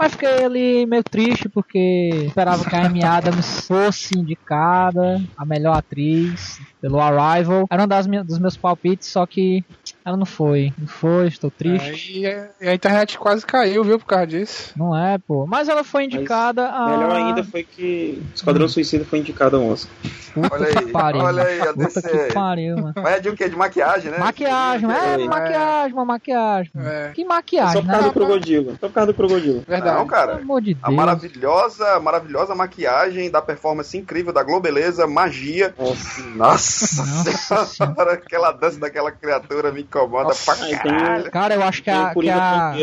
Mas fiquei ali meio triste porque esperava que a Amy Adams fosse indicada a melhor atriz pelo Arrival. Era um das dos meus palpites, só que ela não foi. Não foi, estou triste. É, e a internet quase caiu, viu, por causa disso. Não é, pô. Mas ela foi indicada a. Melhor ainda foi que Esquadrão Suicida foi indicado ao Oscar. Puta Olha aí, pariu. olha aí, a Puta DC. que pariu, mano. Mas é de o quê? De maquiagem, né? Maquiagem, é, É. maquiagem, uma maquiagem. É. Que Só maquiagem, por causa né? do crocodilo. Só por causa do crocodilo. Verdade. Não, cara. Pelo amor de A Deus. maravilhosa, maravilhosa maquiagem da performance incrível da Globeleza, magia. Nossa. Nossa, Nossa senhora, aquela dança daquela criatura me incomoda Nossa, pra tem caralho. o- Cara, eu acho que Tem a, que a,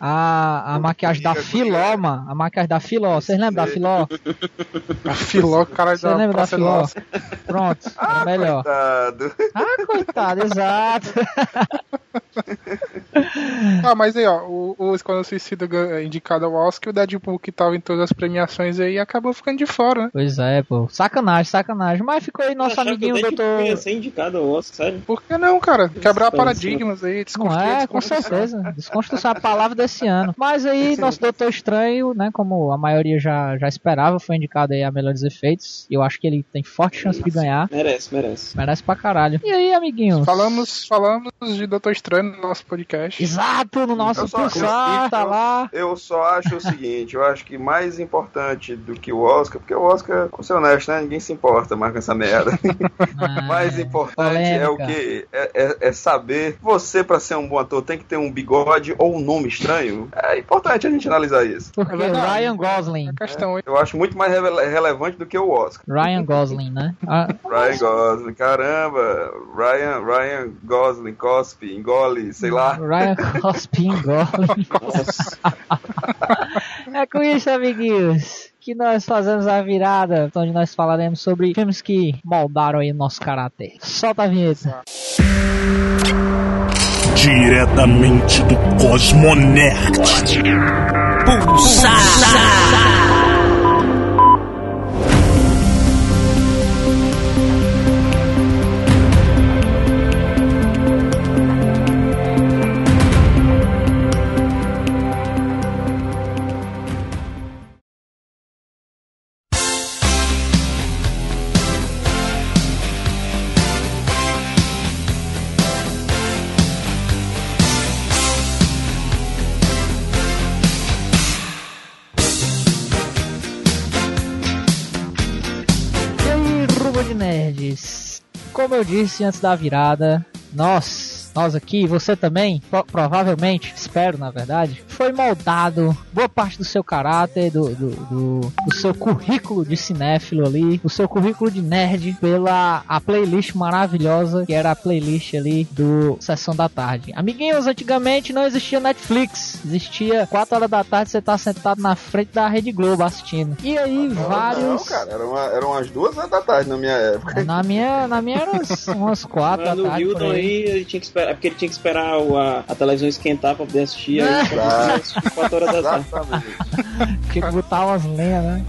a, a maquiagem da Coringa, Filó, mano. A maquiagem da Filó. Vocês lembram da Filó? A filó, cara Você da lembra da Filó? Nossa. Pronto, era melhor. Coitado. Ah, coitado, exato. Ah, mas aí, ó, o, o Esquadrão Suicida é indicado ao Oscar o Deadpool que tava em todas as premiações aí acabou ficando de fora, né? Pois é, pô. Sacanagem, sacanagem. Mas ficou aí nosso amiguinho, doutor. ia ser indicado ao Oscar, sério. Por que não, cara? Quebrar Desconstrução. Paradigmas aí, Não desconstruir a é, com certeza. Desconstrução é a palavra desse ano. Mas aí, nosso Doutor Estranho, né, como a maioria já, já esperava, foi indicado aí a melhores efeitos. E eu acho que ele tem forte chance de ganhar. Merece, merece. Merece pra caralho. E aí, amiguinhos? Falamos, falamos de Doutor Estranho no nosso podcast. Exato, no nosso pulsar, eu- tá lá. Eu só acho o seguinte, eu acho que mais importante do que o Oscar, porque o Oscar, vou ser honesto, né? Ninguém se importa mais com essa merda. Ah, mais importante é o polêmica. que? É, é- é saber, você pra ser um bom ator tem que ter um bigode ou um nome estranho. É importante a gente analisar isso. Porque É. Ryan Gosling. Questão é Eu acho muito mais rele- relevante do que o Oscar. Ryan Gosling, né? Ah, Ryan Gosling, caramba, Ryan, Ryan Gosling, cospe, engole, sei lá. Ryan Gosling Gosling. Nossa. É com isso, amiguinhos, que nós fazemos a virada, onde nós falaremos sobre filmes que moldaram aí o nosso caráter. Solta a vinheta. Diretamente do Cosmonerd. E eu disse antes da virada, nós, nós aqui, você também, pro- provavelmente, espero na verdade, foi moldado boa parte do seu caráter, do, do, do, do seu currículo de cinéfilo ali, do seu currículo de nerd, pela a playlist maravilhosa que era a playlist ali do Sessão da Tarde. Amiguinhos, antigamente não existia Netflix, existia 4 horas da tarde você tá sentado na frente da Rede Globo assistindo. E aí, vários. Não, cara, eram, eram umas duas horas da tarde na minha época. Na minha, na minha era umas, umas quatro da Mas no tarde por Hildon aí. aí, ele tinha que esperar, é porque ele tinha que esperar o- a, a televisão esquentar pra poder assistir. Aí, Ah. 4 horas da tarde. Tinha que botar umas lenhas, né?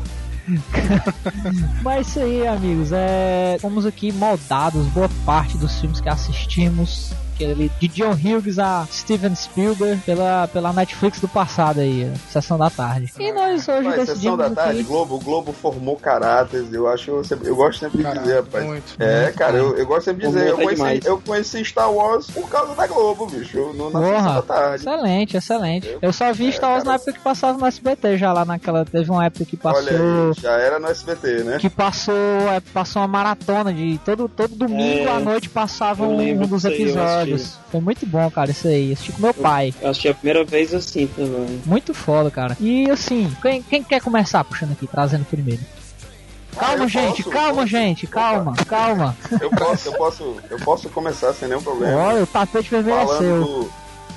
Mas isso aí, amigos. É, fomos aqui moldados boa parte dos filmes que assistimos. Aquele de John Hughes a Steven Spielberg pela, pela Netflix do passado aí, Sessão da Tarde. E nós hoje Mas, sessão decidimos da tarde, aqui... Globo, o Globo formou caráteres, eu acho, eu, sempre- eu gosto sempre de dizer, rapaz. muito. É, cara, eu, eu gosto sempre de dizer, eu até conheci, demais. eu conheci Star Wars por causa da Globo, bicho, no, na Porra. sessão da tarde. Excelente, excelente. Eu só vi Star Wars cara. na época que passava no SBT, já lá naquela. Teve uma época que passou. Olha já era no SBT, né? que passou é, passou uma maratona de todo todo domingo É, à noite passava eu um, um dos eu episódios. Foi muito bom, cara, isso aí. Assisti com meu pai. Eu assisti a primeira vez assim também. Muito foda, cara. E assim, quem, quem quer começar puxando aqui, trazendo primeiro? Calma, eu gente, posso, calma, posso. gente, calma, calma. Eu posso, eu posso, eu posso começar sem nenhum problema. Olha, o tapete vermelho é Falando seu. do...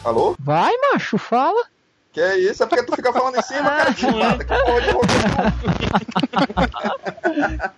Alô? Vai, macho, fala. Que é isso? É porque tu fica falando em cima, cara. Que, que porra de roteiro.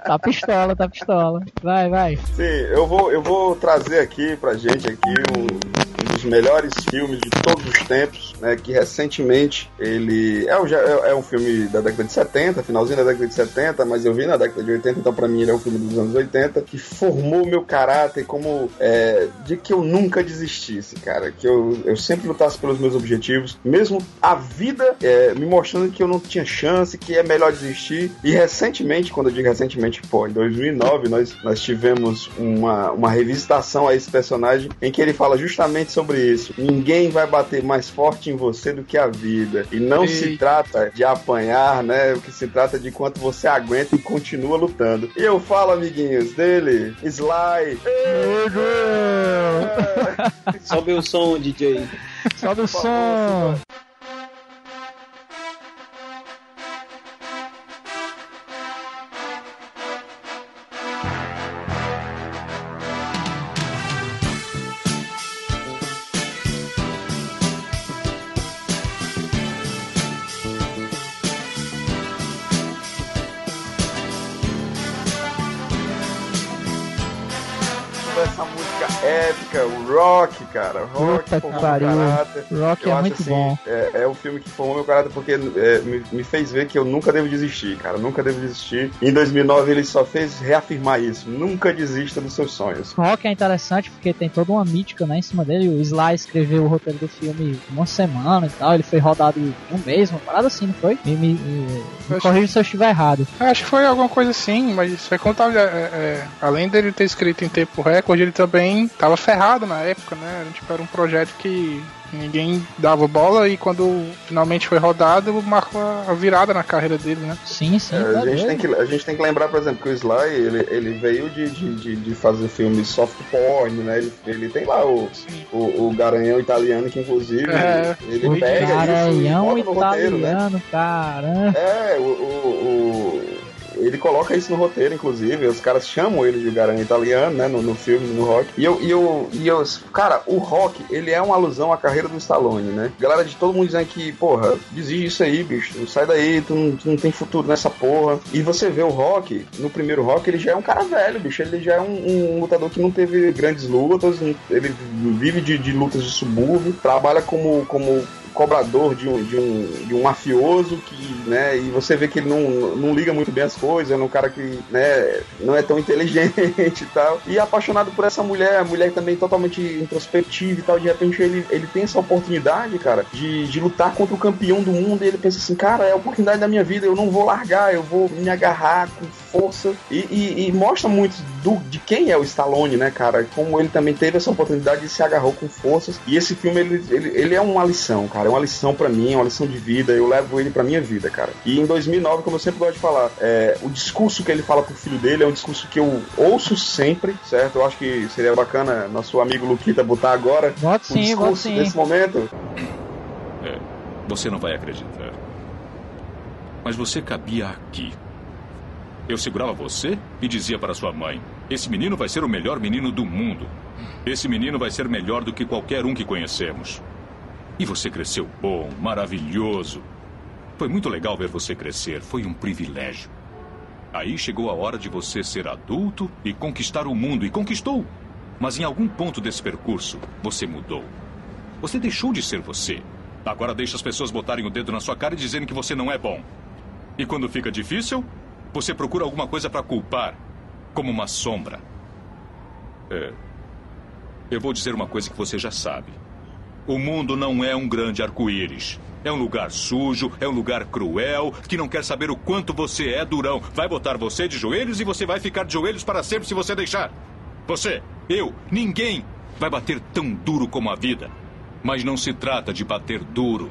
Tá pistola, tá pistola. Vai, vai. Sim, eu vou, eu vou trazer aqui pra gente aqui um, um melhores filmes de todos os tempos, né? Que recentemente ele é, um- é, é um filme da década de 70, finalzinho da década de 70, mas eu vi na década de 80, então pra mim ele é um filme dos anos 80, que formou meu caráter como é, de que eu nunca desistisse, cara. Que eu, eu sempre lutasse pelos meus objetivos, mesmo a vida é, me mostrando que eu não tinha chance, que é melhor desistir. E recentemente, quando eu digo recentemente, pô, em 2009 nós, nós tivemos uma, uma revisitação a esse personagem em que ele fala justamente sobre isso. Ninguém vai bater mais forte em você do que a vida. E não se trata de apanhar, né? O que se trata de quanto você aguenta e continua lutando. E eu falo, amiguinhos, dele, Sly. Sobe o som, DJ. Sobe o som. Rock, cara. O rock Puta formou pariu. meu caráter. Rock Eu é acho, muito assim, bom. É, é um filme que formou meu caráter porque é, me, me fez ver que eu nunca devo desistir, cara. Nunca devo desistir. Em 2009 ele só fez reafirmar isso. Nunca desista dos seus sonhos. Rock é interessante porque tem toda uma mítica né, em cima dele. O Sly escreveu o roteiro do filme uma semana e tal. Ele foi rodado em um mês, uma parada assim, não foi? Me, me, me, Acho- corrija se eu estiver errado. Acho que foi alguma coisa assim, mas é como tava, é, é, além dele ter escrito em tempo recorde, ele também tava ferrado na época, né? Era, Tipo, era um projeto que ninguém dava bola e quando finalmente foi rodado, marcou a virada na carreira dele, né? Sim, sim. É, tá a, gente tem que, a gente tem que lembrar, por exemplo, que o Sly ele, ele veio de, de, de, de fazer filmes soft porn, né? Ele, ele tem lá o, o, o Garanhão italiano, que inclusive É, ele O pega isso e Garanhão bota no roteiro, né? italiano, caramba. É, o, o, o- ele coloca isso no roteiro, inclusive. Os caras chamam ele de Garanhão italiano, né? No, no filme, no rock. E eu, e eu, e eu, cara, o rock, ele é uma alusão à carreira do Stallone, né? Galera de todo mundo dizendo que, porra, desiste isso aí, bicho. Sai daí, tu não, tu não tem futuro nessa porra. E você vê o rock, no primeiro rock, ele já é um cara velho, bicho. Ele já é um, um lutador que não teve grandes lutas. Ele vive de, de lutas de subúrbio, trabalha como. como cobrador de um, de um, de um mafioso que, né, e você vê que ele não, não liga muito bem as coisas, é um cara que, né, não é tão inteligente e tal, e é apaixonado por essa mulher, a mulher também totalmente introspectiva e tal, de repente ele, ele tem essa oportunidade, cara, de, de lutar contra o campeão do mundo, e ele pensa assim, cara, é a oportunidade da minha vida, eu não vou largar, eu vou me agarrar com força, e, e, e mostra muito do, de quem é o Stallone, né, cara, como ele também teve essa oportunidade e se agarrou com forças, e esse filme, ele, ele, ele é uma lição, cara, é uma lição pra mim, é uma lição de vida, eu levo ele pra minha vida, cara. E em 2009, como eu sempre gosto de falar, é, o discurso que ele fala pro filho dele é um discurso que eu ouço sempre, certo? Eu acho que seria bacana nosso amigo Luquita botar agora Bota o sim, discurso sim. desse momento. É, você não vai acreditar. Mas você cabia aqui. Eu segurava você e dizia para sua mãe: Esse menino vai ser o melhor menino do mundo. Esse menino vai ser melhor do que qualquer um que conhecemos. E você cresceu bom, maravilhoso. Foi muito legal ver você crescer. Foi um privilégio. Aí chegou a hora de você ser adulto e conquistar o mundo. E conquistou. Mas em algum ponto desse percurso, você mudou. Você deixou de ser você. Agora deixa as pessoas botarem o dedo na sua cara e dizerem que você não é bom. E quando fica difícil, você procura alguma coisa para culpar, como uma sombra. É. Eu vou dizer uma coisa que você já sabe. O mundo não é um grande arco-íris. É um lugar sujo, é um lugar cruel, que não quer saber o quanto você é durão. Vai botar você de joelhos e você vai ficar de joelhos para sempre se você deixar. Você, eu, ninguém vai bater tão duro como a vida. Mas não se trata de bater duro.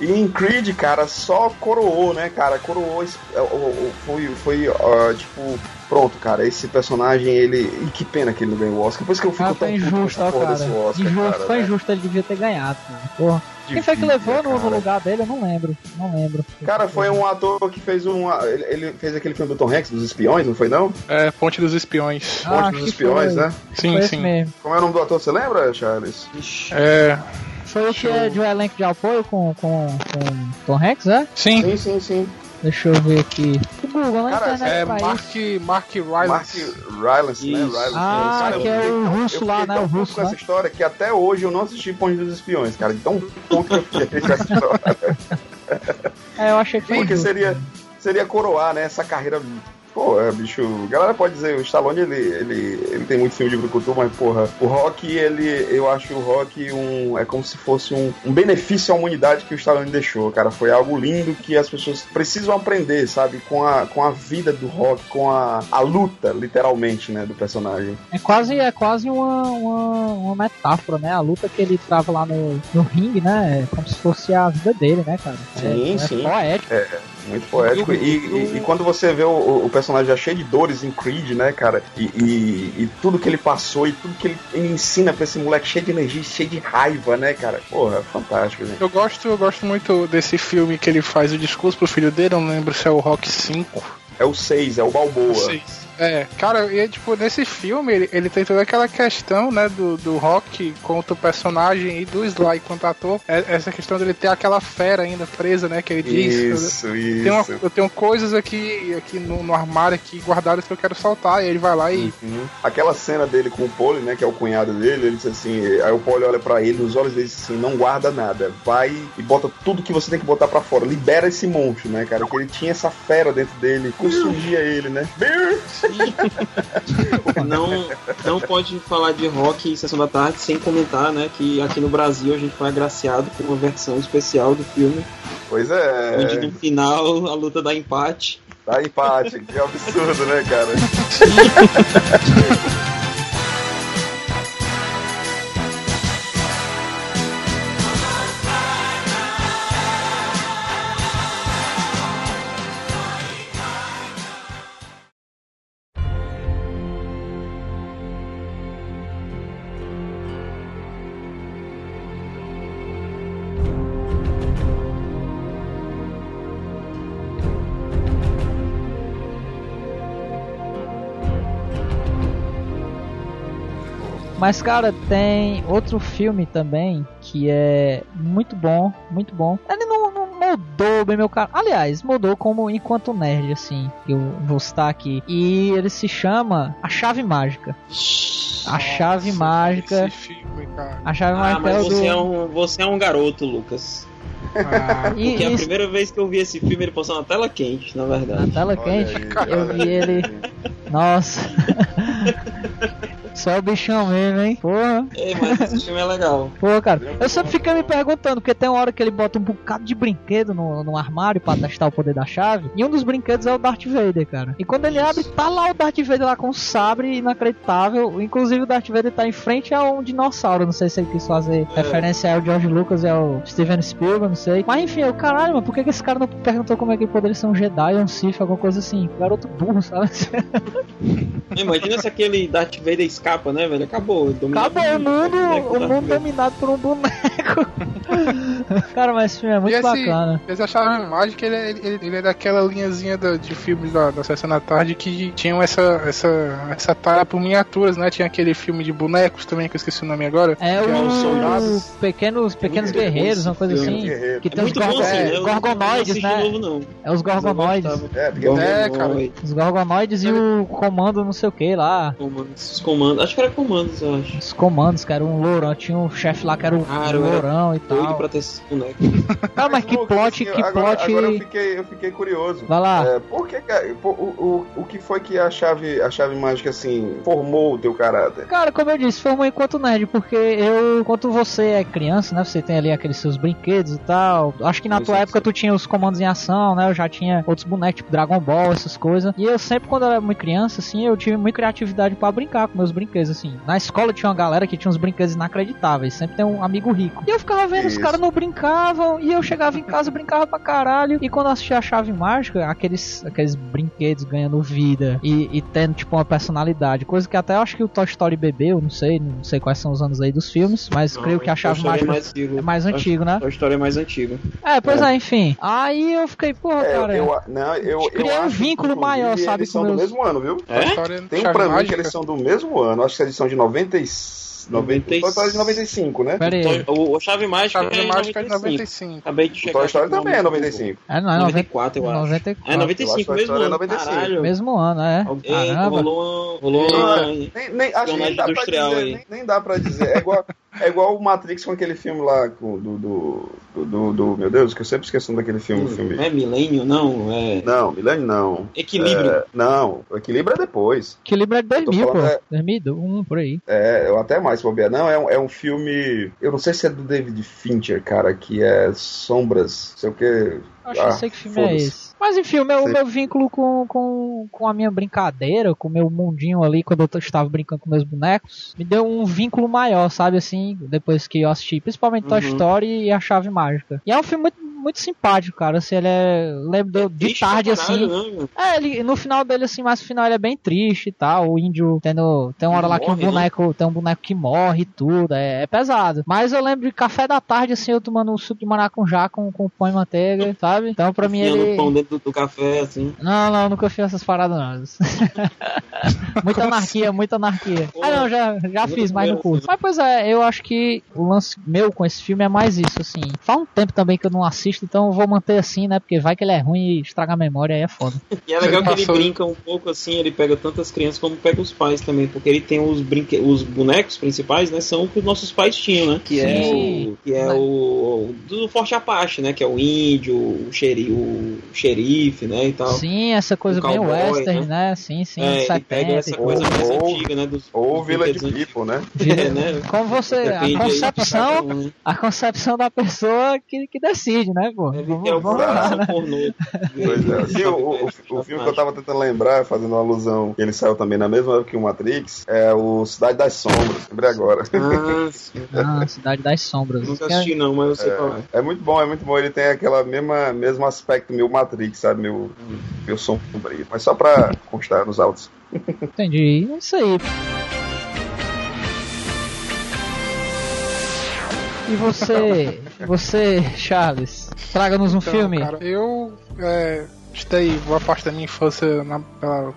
E em Creed, cara, só coroou, né, cara? Coroou. é, Foi, foi ó, tipo, pronto, cara. Esse personagem, ele. E que pena que ele não ganhou o Oscar. Por isso que eu fico Ah, tão foi puto com injusto, porra cara. desse Oscar, Injusto, cara, foi né? injusto, ele devia ter ganhado, cara. Porra. Quem foi que levou no, no lugar dele? Eu não lembro. Não lembro. Cara, foi um ator que fez um. Ele, ele fez aquele filme do Tom Hanks, dos espiões, não foi não? É, Ponte dos Espiões. Ah, Ponte dos espiões, foi. né? Sim, foi sim. Como é o nome do ator, você lembra, Charles? É, Foi o que é de um elenco de apoio com, com, com Tom Hanks, é? sim. Sim, sim, sim. Deixa eu ver aqui. O Google, na Cara, internet É pra Mark, isso. Mark Mark Rylance. Rylance, né? Rylance. Ah, Cara, que eu é o russo eu lá, né? O russo, com né? essa história que até hoje eu não assisti Ponte dos Espiões, cara. Então, ponto que eu fiquei com essa história. É, eu achei que foi Porque seria, seria coroar, né, essa carreira. Pô, é, bicho, a galera pode dizer, o Stallone ele, ele, ele tem muito filme de brucutu, mas porra, o rock, ele, eu acho o rock um, é como se fosse um, um benefício à humanidade que o Stallone deixou, cara. Foi algo lindo que as pessoas precisam aprender, sabe, com a, com a vida do rock, com a, a luta, literalmente, né, do personagem. É quase, é quase uma, uma, uma metáfora, né? A luta que ele trava lá no, no ringue, né? É como se fosse a vida dele, né, cara? É- Sim, é, sim. poético. Muito poético. E, e- e quando você vê o, o personagem já cheio de dores em Creed, né, cara? E, e- tudo que ele passou e tudo que ele, ele ensina pra esse moleque cheio de energia, cheio de raiva, né, cara? Porra, é fantástico, gente. Eu gosto, eu gosto muito desse filme que ele faz o discurso pro filho dele, eu não lembro se é o Rock 5. É o 6, é o Balboa. Seis. É, cara, e tipo, nesse filme ele, ele tem toda aquela questão, né, do, do Rock quanto personagem e do Sly quanto ator. É- essa questão dele ter aquela fera ainda presa, né, que ele diz. Isso, uma- isso. eu tenho coisas aqui, aqui no, no armário aqui guardadas que eu quero soltar. E ele vai lá e. Uhum. Aquela cena dele com o Pole, né, que é o cunhado dele, ele disse assim, aí o Pole olha pra ele, nos olhos dele diz assim, não guarda nada, vai e bota tudo que você tem que botar pra fora, libera esse monstro, né, cara, que ele tinha essa fera dentro dele, consugia ele, né. Não, não pode falar de rock em Sessão da Tarde sem comentar, né, que aqui no Brasil a gente foi agraciado com uma versão especial do filme, Pois é, onde no final a luta dá empate. dá empate, que absurdo, né, cara. Mas, cara, tem outro filme também que é muito bom, muito bom. Ele não, não moldou bem meu cara. Aliás, mudou como enquanto nerd, assim, que eu vou citar aqui. E ele se chama A Chave Mágica. A Chave Nossa, Mágica. Esse filme, cara. A Chave Ah, Mágica é mas o você do... é, um, você é um garoto, Lucas. Ah, E, Porque a e- primeira vez que eu vi esse filme, ele passou na tela quente, na na verdade. tela Olha quente, aí, eu vi ele. Nossa. Só o bichão mesmo, hein? Porra. É, mas esse filme é legal. Pô, cara, eu sempre fiquei me perguntando, porque tem uma hora que ele bota um bocado de brinquedo no, no armário pra testar o poder da chave, e um dos brinquedos é o Darth Vader, cara. E quando ele abre, tá lá o Darth Vader lá com um sabre inacreditável, inclusive o Darth Vader tá em frente a um dinossauro, não sei se ele quis fazer referência ao George Lucas e ao Steven Spielberg, não sei. Mas enfim, eu, caralho, mano, por que, que esse cara não perguntou como é que ele poderia ser um Jedi, um Sith, alguma coisa assim? Garoto burro, sabe? Imagina se aquele Darth Vader escapa, né, velho? Acabou. Acabou o mundo, o mundo dominado por um boneco. cara, mas esse filme é muito esse- bacana. Eles acharam mágica, ele, ele, ele é daquela linhazinha da- de filmes da, da Sessão da Tarde que tinham essa, essa, essa tara por miniaturas, né? Tinha aquele filme de bonecos também, que eu esqueci o nome agora. É que o os soldados. pequenos, pequenos muito bom guerreiros, uma coisa assim. guerreiro. Que É tem os muito bom assim, é, né? Gorgonoides, né? novo, não. É os gorgonoides. É, É, cara. Os gorgonoides e o comando não sei o que lá. comandos, Os comandos. Acho que era comandos, eu acho. Os comandos, que era um lourão. Tinha um chefe lá que era um era lourão e Doido tal. pra ter Cara, mas que plot, assim, que agora, plot. Agora eu fiquei, eu fiquei curioso. Vai lá. É, por que, por- o, o, o que foi que a chave, a chave mágica, assim, formou o teu caráter? Cara, como eu disse, formou enquanto nerd, porque eu, enquanto você é criança, né, você tem ali aqueles seus brinquedos e tal. Acho que na Sim, tua época tu tinha os comandos em ação, né? Eu já tinha outros bonecos, tipo Dragon Ball, essas coisas. E eu sempre, quando eu era muito criança, assim, eu tive muita criatividade pra brincar com meus brinquedos, assim. Na escola tinha uma galera que tinha uns brinquedos inacreditáveis, sempre tem um amigo rico. E eu ficava vendo os Isso. caras no brincavam e eu chegava em casa, brincava pra caralho. E quando eu assistia a chave mágica, aqueles, aqueles brinquedos ganhando vida e, e tendo, tipo, uma personalidade. Coisa que até eu acho que o Toy Story bebeu, não sei, não sei quais são os anos aí dos filmes, mas Não, creio que a Toy chave Story mágica é mais antigo. é mais antigo, né? A história é mais antiga. É, pois é, enfim. Aí eu fiquei, porra, É, cara. eu, não, eu, eu Criei um vínculo maior, sabe, Eles são do meus- mesmo ano, viu? A história Tem um Chave pra mim que eles são do mesmo ano. Acho que eles são de 90, e- 90, 95. Toy Story de 95, né? Pera aí. O, o Chave Mágica Chave é Mágica é 95. de 95. Acabei de O chegar. Toy Story também é nome do- 95. É, não, é 94, eu acho. 94. É 95 Eu acho que a mesmo história é ano. 95. Caralho. Mesmo ano, é. Caramba. rolou, rolou nem, nem, acho que nem dá dizer, aí. nem, nem dá pra dizer. É igual, é igual o Matrix com aquele filme lá com, do, do, do, do, do- Meu Deus, que eu sempre esqueço daquele filme. filme. É milênio? Não, é... Não, Milênio não. Equilíbrio. É, não, o equilíbrio é depois. Equilíbrio é de 2000, pô. é- 2001, por aí. É, eu até mais, bobear. Não, é um, é um filme. Eu não sei se é do David Fincher, cara, que é Sombras, sei o que. Acho Ah, que sei que filme é esse. Mas enfim, o meu, Sei. meu vínculo com, com, com a minha brincadeira, com o meu mundinho ali, quando eu estava brincando com meus bonecos, me deu um vínculo maior, sabe, assim, depois que eu assisti, principalmente Toy Uhum. Story e A Chave Mágica. E é um filme muito, muito simpático, cara, assim, ele é... Lembro de- de Triste tarde, assim... né? É, ele, no final dele, assim, mas no final ele é bem triste e tal. O índio tendo. Tem uma hora Ele lá que um morre, né? boneco. Tem um boneco que morre e tudo. É, é pesado. Mas eu lembro de café da tarde, assim, eu tomando um suco de maracujá com, com pão e manteiga, sabe? Então pra mim ele. pão dentro do, do café, assim. Não, não, nunca fiz essas paradas, não. muita anarquia, muita anarquia. Ah, não, já, já fiz, mas não bem, curto. Mas, pois é, eu acho que o lance meu com esse filme é mais isso, assim. Faz um tempo também que eu não assisto, então eu vou manter assim, né? Porque vai que ele é ruim e estraga a memória, aí é foda. E é legal que ele brinca um pouco assim, ele pega tantas crianças como pega os pais também, porque ele tem os brinque... os bonecos principais, né, são o que os nossos pais tinham, né? Que é Sim. o que é o do Forte Apache, né, que é o índio, o, xeri... o xerife, né, e tal. Sim, essa coisa bem cowboy, western, né? né? Sim, sim, é, ele 70 pega essa coisa mais Ou- antiga, né, dos Ou dos Village People, né? antigos, né? Como você, a Depende aí concepção, um, né? a concepção da pessoa que, que decide, né, pô? Vamos, lá, relação né? Pois é. Sim, o, o, o filme que eu tava tentando lembrar, fazendo uma alusão, que ele saiu também na mesma época que o Matrix, é o Cidade das Sombras, lembrei agora. Ah, sim. Ah, Cidade das Sombras. Nunca assisti não, mas eu sei qual é. É muito bom, é muito bom. Ele tem aquela mesma mesmo aspecto meu Matrix, sabe? Meu, meu sombrio. Mas só pra constar nos autos. Entendi. É isso aí. E você, você, Charles, traga-nos um Então, filme. cara, eu é, estudei boa parte da minha infância na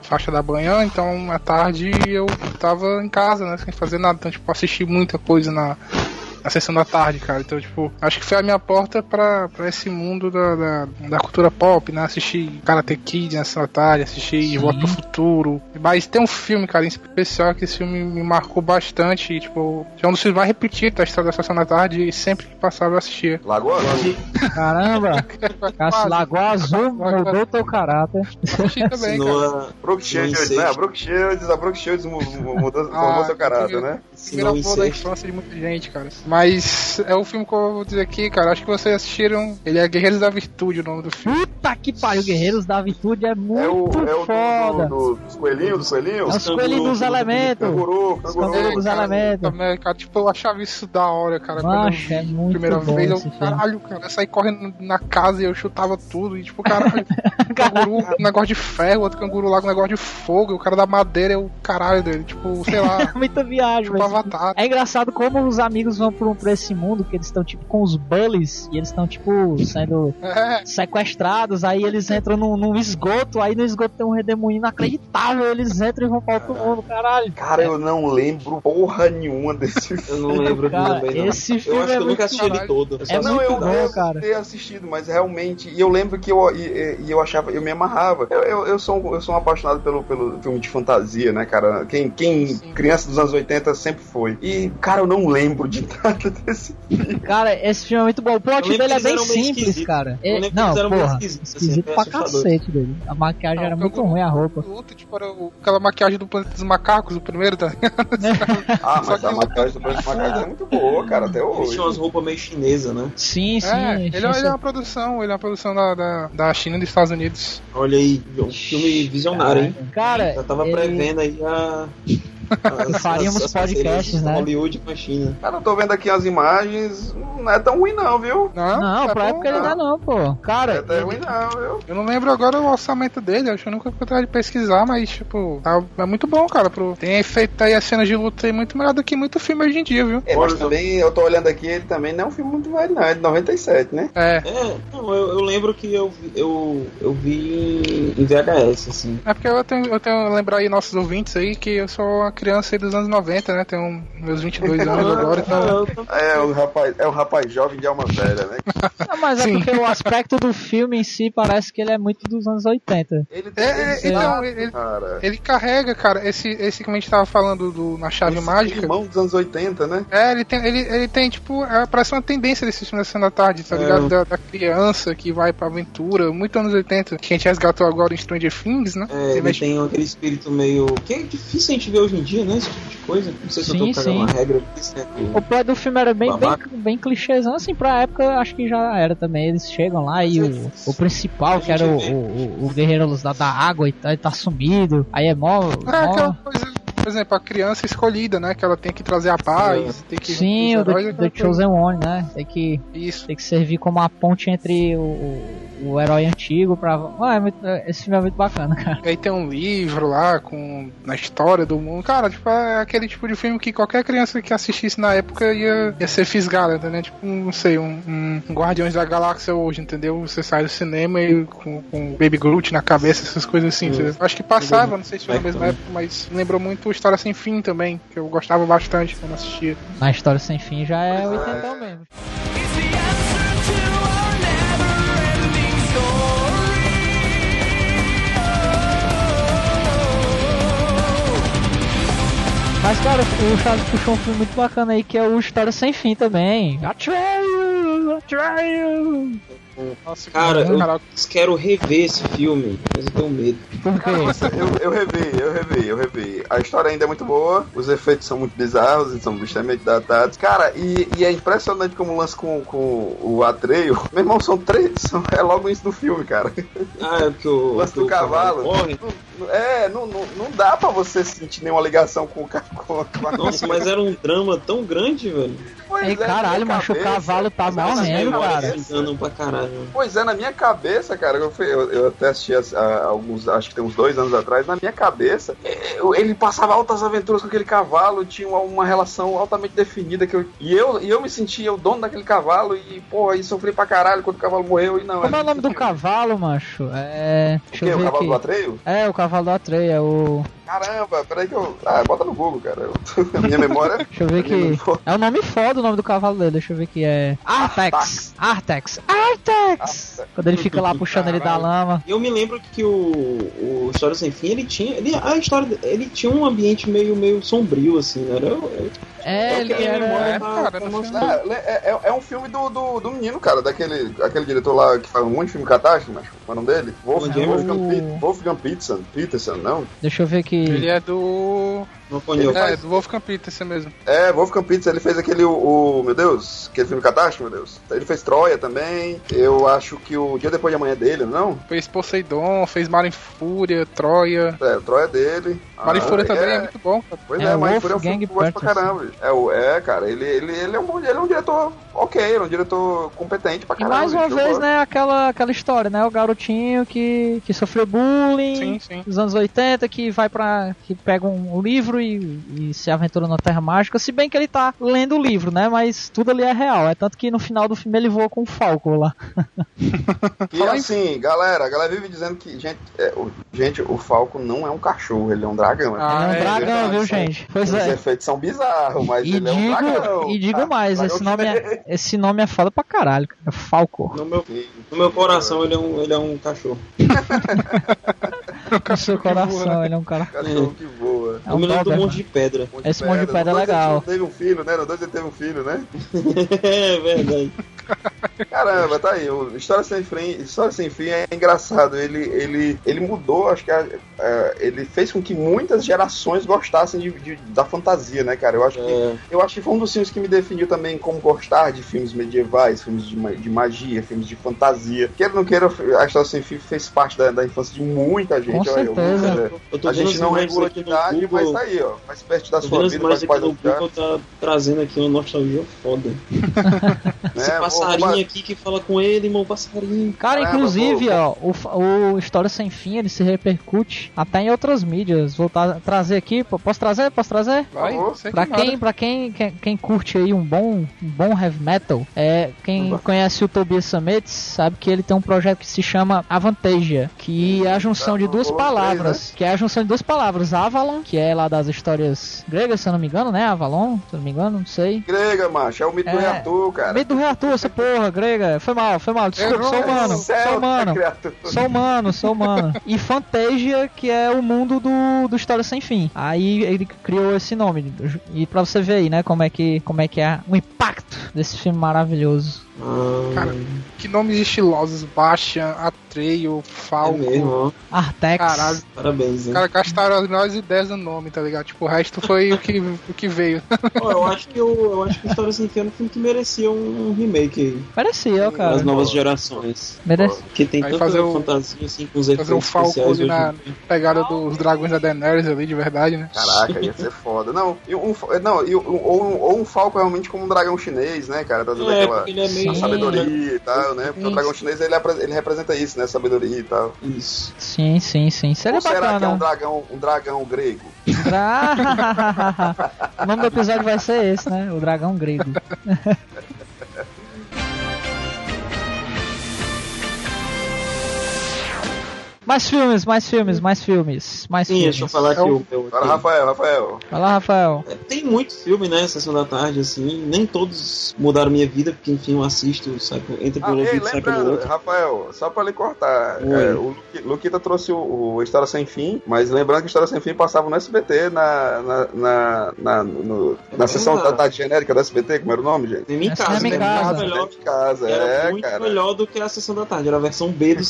faixa da manhã, então à tarde eu tava em casa, né, sem fazer nada. Então, tipo, assisti muita coisa na, na sessão da tarde, cara. Então, tipo, acho que foi a minha porta pra, pra esse mundo da, da, da cultura pop, né? Assisti Karate Kid na sessão da tarde, assisti De Volta pro Futuro. Mas tem um filme, cara, em especial que esse filme me marcou bastante. E, tipo, é um dos filmes mais repetidos da história da sessão da tarde e sempre que passava eu assistia. Lagoa Azul. Caramba, Cássio, Lagoa Azul mudou teu caráter. Também, cara. A- Brooke Shields, né? A Brooke Shields, a Brooke Shields mu- mu- mudou, Ah, seu caráter, né? Primeira boa da infância de muita gente, cara. Mas é o filme que eu vou dizer aqui, cara. Acho que vocês assistiram. Ele é Guerreiros da Virtude, o nome do filme. Puta que pariu, Guerreiros da Virtude é É o, muito é o foda. do, do, dos coelhinhos, dos É coelhinhos? os coelhinhos dos elementos. Canguru, Os canguru. cangurus dos cara, elementos. também, cara, tipo, eu achava isso da hora, cara. quando eu Macho, vi é a muito primeira bom vez, eu, caralho, cara, eu saí correndo na casa e eu chutava tudo. E tipo, caralho, canguru com um negócio de ferro, outro canguru lá com um negócio de fogo, e o cara da madeira é o caralho dele. Tipo, sei lá, Muita viagem, tipo velho. avatar. É engraçado como os amigos vão pra, pra esse mundo, que eles estão tipo com os bullies e eles estão tipo sendo sequestrados, aí eles entram num, num esgoto, aí no esgoto tem um redemoinho inacreditável, eles entram e vão pra outro mundo, caralho. Cara, eu não lembro porra nenhuma desse filme. Eu não lembro Cara, também, não. esse filme Eu acho é que eu nunca assisti ele caralho. todo. Eu só É não, eu, muito bom, eu cara. ter assistido, mas realmente. E eu lembro que eu, e, e- eu achava, eu me amarrava. Eu, eu, eu sou, um- eu sou um apaixonado pelo, pelo filme de fantasia, né, cara? Quem, quem Sim. criança dos anos 80 sempre foi. E, cara, eu não lembro de nada desse filme. Cara, esse filme é muito bom. O plot dele é bem simples, cara. Eu É- lembro que não, eles eram meio porra, esquisitos, assim, esquisito meio pra cacete dele. A maquiagem Não, era muito ruim, a roupa. o outro, tipo, era o- aquela maquiagem do Planeta dos Macacos, o primeiro, tá? Ah, Só mas que a maquiagem do Planeta Macaco é muito boa, cara, até hoje. tinham umas roupas meio chinesas, né? Sim, sim. É, ele, tinha é- ele é essa- uma produção, ele é uma produção da, da, da China e dos Estados Unidos. Olha aí, um filme visionário, hein? Cara, Já tava ele- prevendo aí a As- Faríamos as- podcasts, né? Hollywood com a China. Cara, eu tô vendo aqui as imagens, não é tão ruim não, viu? Não, Não, tá pra época ele não. não é não, pô. Não é Cara, tão ruim não, viu? Eu não lembro agora o orçamento dele, acho que eu nunca fui atrás de pesquisar, mas, tipo, tá- é muito bom, cara. Pro... Tem efeito aí, as cenas de luta aí muito melhor do que muito filme hoje em dia, viu? É, mas também, eu tô olhando aqui, ele também não é um filme muito velho não, é de 97, né? É. É, não, eu, eu lembro que eu, vi- eu, eu vi em VHS, assim. É porque eu tenho, eu tenho lembrar aí nossos ouvintes aí que eu sou uma criança aí dos anos 90, né? Tenho meus 22 anos agora, então. É, o rapaz, é um rapaz jovem de alma velha, né? não, mas é Sim. porque o aspecto do filme em si parece que ele é muito dos anos 80. Ele É, é, ele- então, ele, cara. ele carrega, cara, esse, esse que a gente tava falando do, na chave Esse mágica. Irmão dos anos 80, né? É, ele tem, ele, ele tem tipo, é, parece uma tendência desse filme da Sessão da Tarde, tá É. ligado? Da, da criança que vai pra aventura, muito anos 80, que a gente resgatou agora em Stranger Things, né? É, ele mexe- tem aquele espírito meio. que é difícil a gente ver hoje em dia, né? Esse tipo de coisa. Não sei se Sim, eu tô cagando uma regra. Isso, né? O plot do filme era bem, bem, Babaca. bem clichêzão, assim, pra época acho que já era também. Eles chegam lá e o, o principal, que era o, o, o- guerreiro da, da água e tá, e tá sumido. Aí é mó. É mó- aquela coisa, por exemplo, a criança escolhida, né? Que ela tem que trazer a paz, tem que. Sim, o The, The. Chosen One, né? Tem que, Isso. tem que servir como a ponte entre o, o, o herói antigo pra. Ah, é muito, esse filme é muito bacana, cara. E aí tem um livro lá com na história do mundo. Cara, tipo, é aquele tipo de filme que qualquer criança que assistisse na época ia, ia ser fisgada, né? Tipo, não sei, um, um- Guardiões da Galáxia hoje, entendeu? Você sai do cinema e com, com Baby Groot na cabeça, essas coisas assim. entendeu? Acho que passava, não sei se foi na mesma época, mas lembrou muito História Sem Fim também, que eu gostava bastante quando assistia. Na história sem fim já é 80 mesmo. Mas, cara, o Charles puxou um filme muito bacana aí, que é o História Sem Fim também. Atreio! Atreio! Nossa, Cara, eu caraca. quero rever esse filme, mas eu tenho medo. Quê? Eu, eu revi, eu revi, eu revi. A história ainda é muito boa, os efeitos são muito bizarros, eles são extremamente datados. Cara, e, e é impressionante como o lance com, com o Atreio. Meu irmão, são três. São, é logo isso do filme, cara. Ah, é porque o, lance do cavalo. Não- É, não, não, não dá pra você sentir nenhuma ligação com o ca- com, com a Nossa, mas era um drama tão grande, velho. Pois Ei, é, caralho, macho, o cavalo tá é, morrendo, memórias cara. cabeça- enganam Pois é, na minha cabeça, cara, eu, fui- eu, eu até assisti as- a- alguns, acho que tem uns dois anos atrás, na minha cabeça, eu- ele passava altas aventuras com aquele cavalo, tinha uma, uma relação altamente definida, que eu, e, eu, e eu me sentia o dono daquele cavalo, e, porra, aí sofri pra caralho quando o cavalo morreu, e não... Como é o nome do cavalo, macho? É. O quê? O cavalo aqui. do Atreio? É, o cavalo do Atreio, é o. Caramba, peraí que eu... Ah, bota no Google, cara. Eu- minha memória... Deixa eu ver que. É o nome foda o nome do cavalo dele, deixa eu ver que é. Artex! Artex! Artex! Quando ele fica lá puxando ele da lama. E eu me lembro que o, o História Sem Fim, ele tinha. Ele, a história. Ele tinha um ambiente meio, meio sombrio, assim, né? Era, eu- É, eu ele era. não mostrar. É, é, é- é um filme do, do, do menino, cara, daquele aquele diretor lá que faz um monte de filme catástrofe, mas qual é o nome dele? Wolfgang, o- Pit- Wolfgang Peterson, Peterson, não? Deixa eu ver Ele que. é do. Não conheço. É, do Wolfgang Peterson mesmo. É, Wolfgang Peterson, ele fez aquele, o, o- meu Deus, aquele filme catástrofe, meu Deus. Ele fez Troia também, eu acho que o Dia Depois de Amanhã é dele, não? Fez Poseidon, fez Mar em Fúria, Troia. É, Troia é dele. Mar em Ah, Fúria também é muito bom, cara. Pois É, é, Mar em Fúria é um Wolfgang filme que eu gosto pra caramba. É, o- é cara, ele, ele, ele, é um, ele é um diretor ok, é um diretor competente pra E caramba. mais uma vez, gosto. né, aquela, aquela história, né? O garotinho que, que sofreu bullying Sim, sim. nos anos 80, que vai pra. que pega um, livro e, e se aventura na Terra Mágica. Se bem que ele tá lendo o livro, né? Mas tudo ali é real. É tanto que no final do filme ele voa com um falco lá. E assim, galera, a galera vive dizendo que, gente, é, o, gente, o Falco não é um cachorro, ele é um dragão. Ah, ele é um é dragão, viu, gente? Pois Os é. efeitos são bizarros, mas E ele é um dragão. digo, e digo tá? mais, Dragão esse nome, é. Esse nome é foda pra caralho, cara. Falco. No meu, no meu coração, ele é um, ele é um cachorro. No seu coração, ele é um cara. Cachorro que voa. É eu um lembro do. Monte de Pedra. Monte Esse monte de pedra é legal. Teve um filho, né? No dois ele teve um filho, né? é verdade. Caramba, tá aí. O História Sem Fim, História Sem Fim é engraçado. Ele, ele, ele mudou, acho que a- é, ele fez com que muitas gerações gostassem de, de- da fantasia, né, cara? Eu acho que É, Eu acho que foi um dos filmes que me definiu também como gostar de filmes medievais, filmes de, de magia, filmes de fantasia. Queira ou não queira, a História Sem Fim fez parte da, da infância de muita gente. Com ó, eu- certeza. eu tô a gente não regula de idade, mas Google. tá aí, ó. Faz parte da sua vida, faz parte da Google, tá trazendo aqui uma nostalgia foda. Esse né? Passarinho aqui que fala com ele, irmão, passarinho. Cara, Caramba, inclusive, pô. ó, o, o História Sem Fim, ele se repercute até em outras mídias. Vou tra- trazer aqui, posso trazer? Posso trazer? Vai, Pra nada. quem, pra quem, quem, quem curte aí um bom, um bom heavy metal, é, quem conhece o Tobias Sammetz sabe que ele tem um projeto que se chama Avantasia, que é a junção de duas Ou três, palavras, que é a junção de duas palavras, Avalon, que é lá das histórias gregas, se eu não me engano, né? Avalon, se eu não me engano, não sei. Grega, macho, é o mito do É. reator, cara. Medo do reator, essa porra, grega. Foi mal, foi mal. Desculpa, Errou, sou humano. Sou humano. Sou humano, sou humano. E Fantasia, que é o mundo do, do História Sem Fim. Aí ele criou esse nome. E pra você ver aí, né, como é que, como é, que é o impacto desse filme maravilhoso. Cara, Que nomes estilosos, Bastian, Atreio, é Falco. mesmo, ó. Artex. Caralho. Parabéns, hein? Cara, gastaram as melhores ideias no nome, tá ligado? Tipo, o resto foi o que, o que veio. Ó, eu acho que eu, eu acho que História Sem Fim é um filme que merecia um remake aí. Parecia, ó, Das cara. novas gerações. Merece. Porque tem Aí tanta fazer o- fantasia assim com os Fazer um efeitos Falco na pegada dos dragões da Daenerys ali, de verdade, né? Caraca, ia ser foda. Não, e um, não e um- ou, um, ou um falco realmente como um dragão chinês, né, cara? Trazendo É, aquela ele é meio... Sim. sabedoria e tal, né? Porque o dragão chinês ele, ele representa isso, né? Sabedoria e tal. Isso. Sim, sim, sim. Seria Ou será que é um dragão, um dragão grego? Dra- o nome do episódio vai ser esse, né? O dragão grego. Mais filmes, mais filmes, mais filmes, mais Sim, filmes. deixa eu falar aqui É o- meu. Agora. Rafael, Rafael. Lá, Rafael. É, Tem muito filme, né? Sessão da tarde, assim. Nem todos mudaram minha vida, porque enfim eu assisto, por- entra Ah, pelo ei, ouvido e sai pelo outro. Rafael, só pra lhe cortar, é, o Luqui- Luquita trouxe o, o História Sem Fim, mas lembrando que História Sem Fim passava no SBT na, na, na, na, no- na sessão da tarde genérica do SBT, como era o nome, gente? Em Essa casa, é minha né? casa. Muito melhor, de casa, era é, muito cara. melhor do que a sessão da tarde. Era a versão B do, do,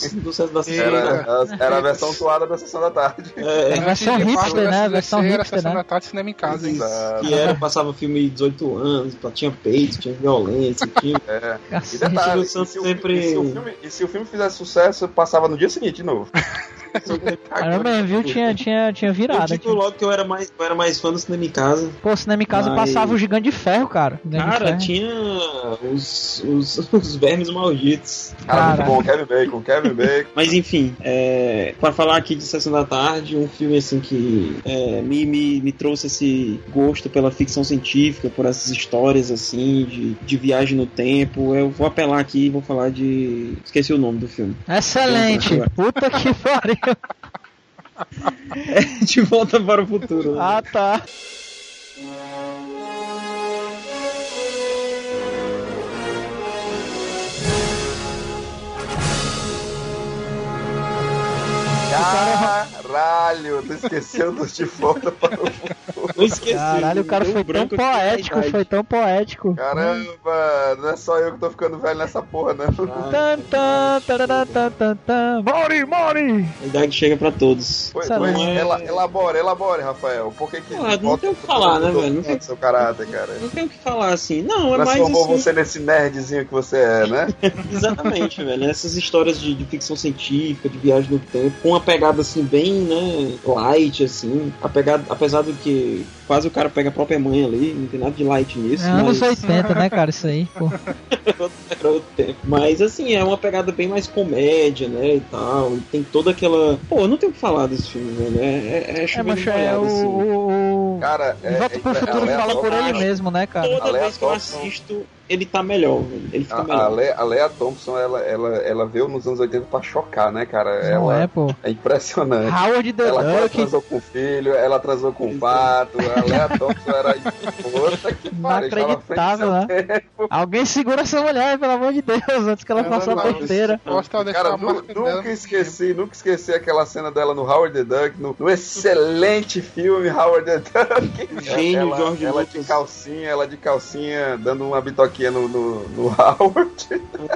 da sessão da Era, tarde. Era a versão suada da sessão da tarde. É, A versão hipster, né? A versão SBC, era hipster, Sessão né? da tarde cinema em casa, hein? Que era, passava filme de 18 anos, tinha peito, tinha violência, tinha. É. E detalhe, e se, o, sempre- e, se o filme, e se o filme fizesse sucesso, passava no dia seguinte de novo. Caramba, viu? Tinha, tinha, tinha Eu virada. digo logo que eu era mais, eu era mais fã do cinema em casa. Pô, cinema em casa Mas- passava o gigante de ferro, cara. Cara, ferro. tinha os, os, os vermes malditos. Cara, muito bom, Kevin Bacon, Kevin Bacon. Mas enfim, é, para falar aqui de Sessão da Tarde, um filme assim que é, me, me, me trouxe esse gosto pela ficção científica, por essas histórias assim, de, de viagem no tempo. Eu vou apelar aqui e vou falar de. Esqueci o nome do filme. Excelente. Puta que pariu. De volta para o futuro. né? Ah, tá. Caralho, tu esqueceu do De Volta para o Futuro. Não esqueci. Caralho, o cara foi tão poético, foi tão poético. Caramba, não é só eu que tô ficando velho nessa porra, não. Tan. Mori, Mori! A idade chega pra todos. Pois, pois, ela- elabore, elabore, Rafael. Por que que Ah, não tem o que falar, né, velho? Não tem- seu caráter, cara? Não tem o que falar assim. Não, é mais Transformou assim. você nesse nerdzinho que você é, né? Exatamente, velho. Essas histórias de, de ficção científica, de viagem no tempo, com uma pegada assim, bem, né, light, assim. A pegada, apesar do que quase o cara pega a própria mãe ali, não tem nada de light nisso. É anos mas... 80, né, cara? Isso aí, pô. era outro tempo. Mas assim, é uma pegada bem mais comédia, né? E tal. E tem toda aquela. Pô, não tem o que falar desse filme, velho. É, é, é, É, mas é o. molhado, assim. o, o... Cara, é. Volta pro é- Futuro é- fala por ele mesmo, né, cara? Toda vez que eu assisto, ele tá melhor, velho. Ele fica A, a, melhor. Le- a Lea Thompson, ela, ela, ela veio nos anos 80 pra chocar, né, cara? Não ela é, pô. é impressionante. Howard the Ela, ela Duck. transou com o filho, ela transou com o pato, a Lea Thompson era puta que pariu, Inacreditável, né? Alguém segura essa mulher, pelo amor de Deus, antes que ela Ela faça a deixar Cara, a nu- marca dela. nunca esqueci, nunca esqueci aquela cena dela no Howard the Duck, no, no excelente filme Howard the Duck. Gênio ela, George ela Lucas. de calcinha, ela de calcinha, dando uma bitoquinha vaquinha no, no, no Howard.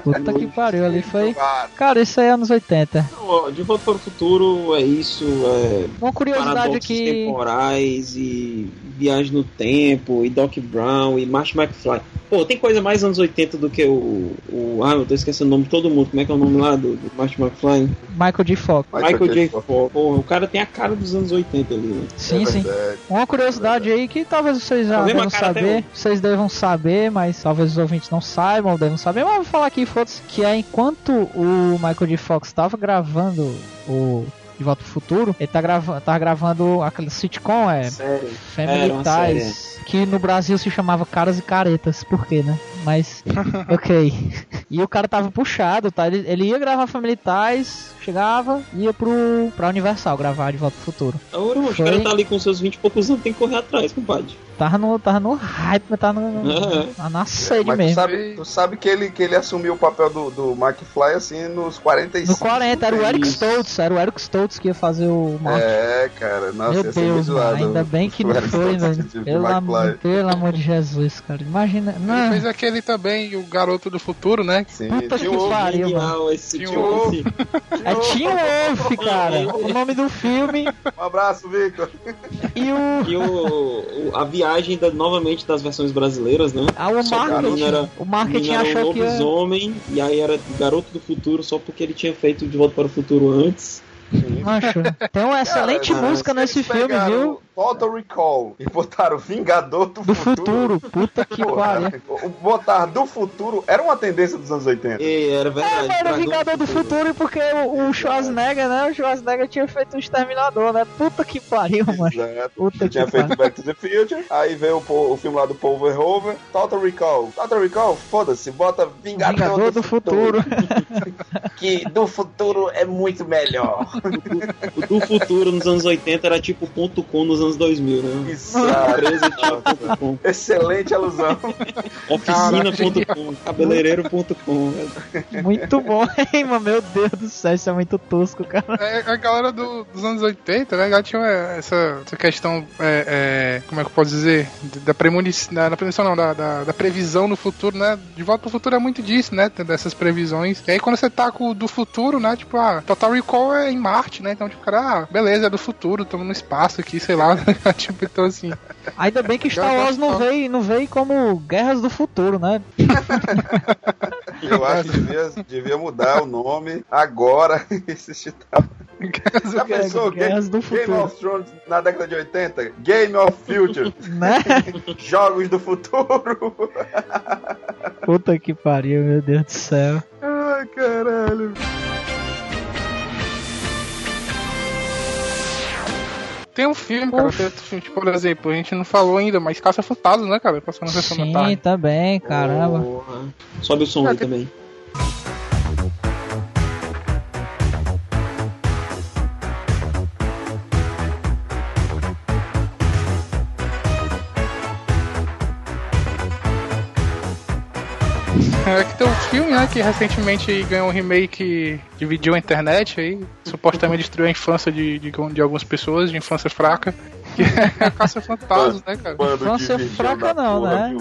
Puta que pariu, ali foi. Cara, isso aí é anos 80. Não, De Volta para o Futuro é isso, é Uma curiosidade paradoxos aqui. temporais e viagem no tempo e Doc Brown e Marty McFly. Pô, tem coisa mais anos 80 do que o, o ah, eu tô esquecendo o nome de todo mundo. Como é que é o nome lá do, do Marty McFly? Michael G. Fox. Michael, J. Fox. Fox. Porra, o cara tem a cara dos anos 80 ali, né? Sim, é sim. Uma curiosidade aí que talvez vocês já devam saber, vocês devam saber, mas talvez os ouvintes não saibam ou devam saber, mas eu vou falar aqui, foda-se, que é enquanto o Michael J. Fox estava gravando o De Volta pro Futuro, ele tá gravando, tá gravando aquele sitcom, é Sério. Family série. Ties, que no Brasil se chamava Caras e Caretas, por quê, né? Mas, ok. E o cara tava puxado, tá? Ele, ele ia gravar Family Ties, chegava, ia pro, pra Universal gravar De Volta pro Futuro. Ora, o Foi. cara tá ali com seus 20 e poucos anos, tem que correr atrás, compadre. Tava no, tava no hype, mas tava no, É. na- na sede Mas tu mesmo. sabe, tu sabe que, ele, que ele assumiu o papel do, do McFly assim nos 45. No 40, era o Eric Isso. Stoltz, era o Eric Stoltz que ia fazer o Mark. É, cara, nossa, Meu ia ser Deus, mano, ainda bem que não Eric foi, velho. Pelo, am- pelo amor de Jesus, cara. Imagina. Ele Não, fez aquele também, o Garoto do Futuro, né? Sim, Puta que pariu. Esse Tinha tipo um- assim. é Tim Wolf, cara. O nome do filme Um abraço, Victor. e o. E o, o- a viagem da, novamente das versões brasileiras, né? Ah, o Só marketing. era- O marketing era um achou que. ia- lobisomem, e aí era garoto do futuro só porque ele tinha feito De Volta para o Futuro antes. Macho, tem uma excelente Cara, música se nesse filme, pegaram viu? Total Recall e botaram Vingador do, Do futuro. Puta que pariu. o botar do futuro era uma tendência dos anos 80. E era É, verdade. mas era Vingador do Futuro porque o, o Schwarzenegger, né? O Schwarzenegger tinha feito o Exterminador, né? Puta que pariu, mano. Exato. Puta Eu tinha que feito. Back to the Future, aí veio o, o filme lá do Paul Verhoeven, Total Recall. Total Recall, foda-se, bota Vingador, Vingador do futuro. Que do futuro é muito melhor. O do futuro nos anos 80 era tipo ponto .com nos anos 2000, né? Exato. Excelente alusão. oficina.com, cabeleireiro.com. Muito bom, hein, mano? Meu Deus do céu, isso é muito tosco, cara. É, a galera do- dos anos 80, né? Já tinha essa, essa questão, é, é, como é que eu posso dizer? Da premonição, da, da premonição não, da, da, da previsão no futuro, né? De volta pro futuro é muito disso, né? Dessas previsões. E aí quando você tá com o do futuro, né? Tipo, ah, Total Recall é em Marte, né? Então, tipo, cara, ah, beleza, é do futuro, estamos no espaço aqui, sei lá. tipo, então assim. Ainda bem que Star Wars não veio, não veio como Guerras do Futuro, né? Eu acho que devia, devia mudar o nome agora. Esse tal. Já pensou? Guerras do Game, Game Futuro. of Thrones na década de 80? Game of Future. Né? Jogos do futuro. Puta que pariu, meu Deus do céu. Ai, caralho. Tem um filme, cara, tem outro filme, tipo, por exemplo, a gente não falou ainda, mas Caça Fantasma, né, cara? Passando na sessão da Sim, tarde. também, caramba. Porra. Sobe o som Ah, aí tem- também. Que recentemente ganhou um remake, dividiu a internet aí, supostamente destruiu a infância de, de, de algumas pessoas, de infância fraca, que é a Caça Fantasmas, né, cara? Infância fraca não, né?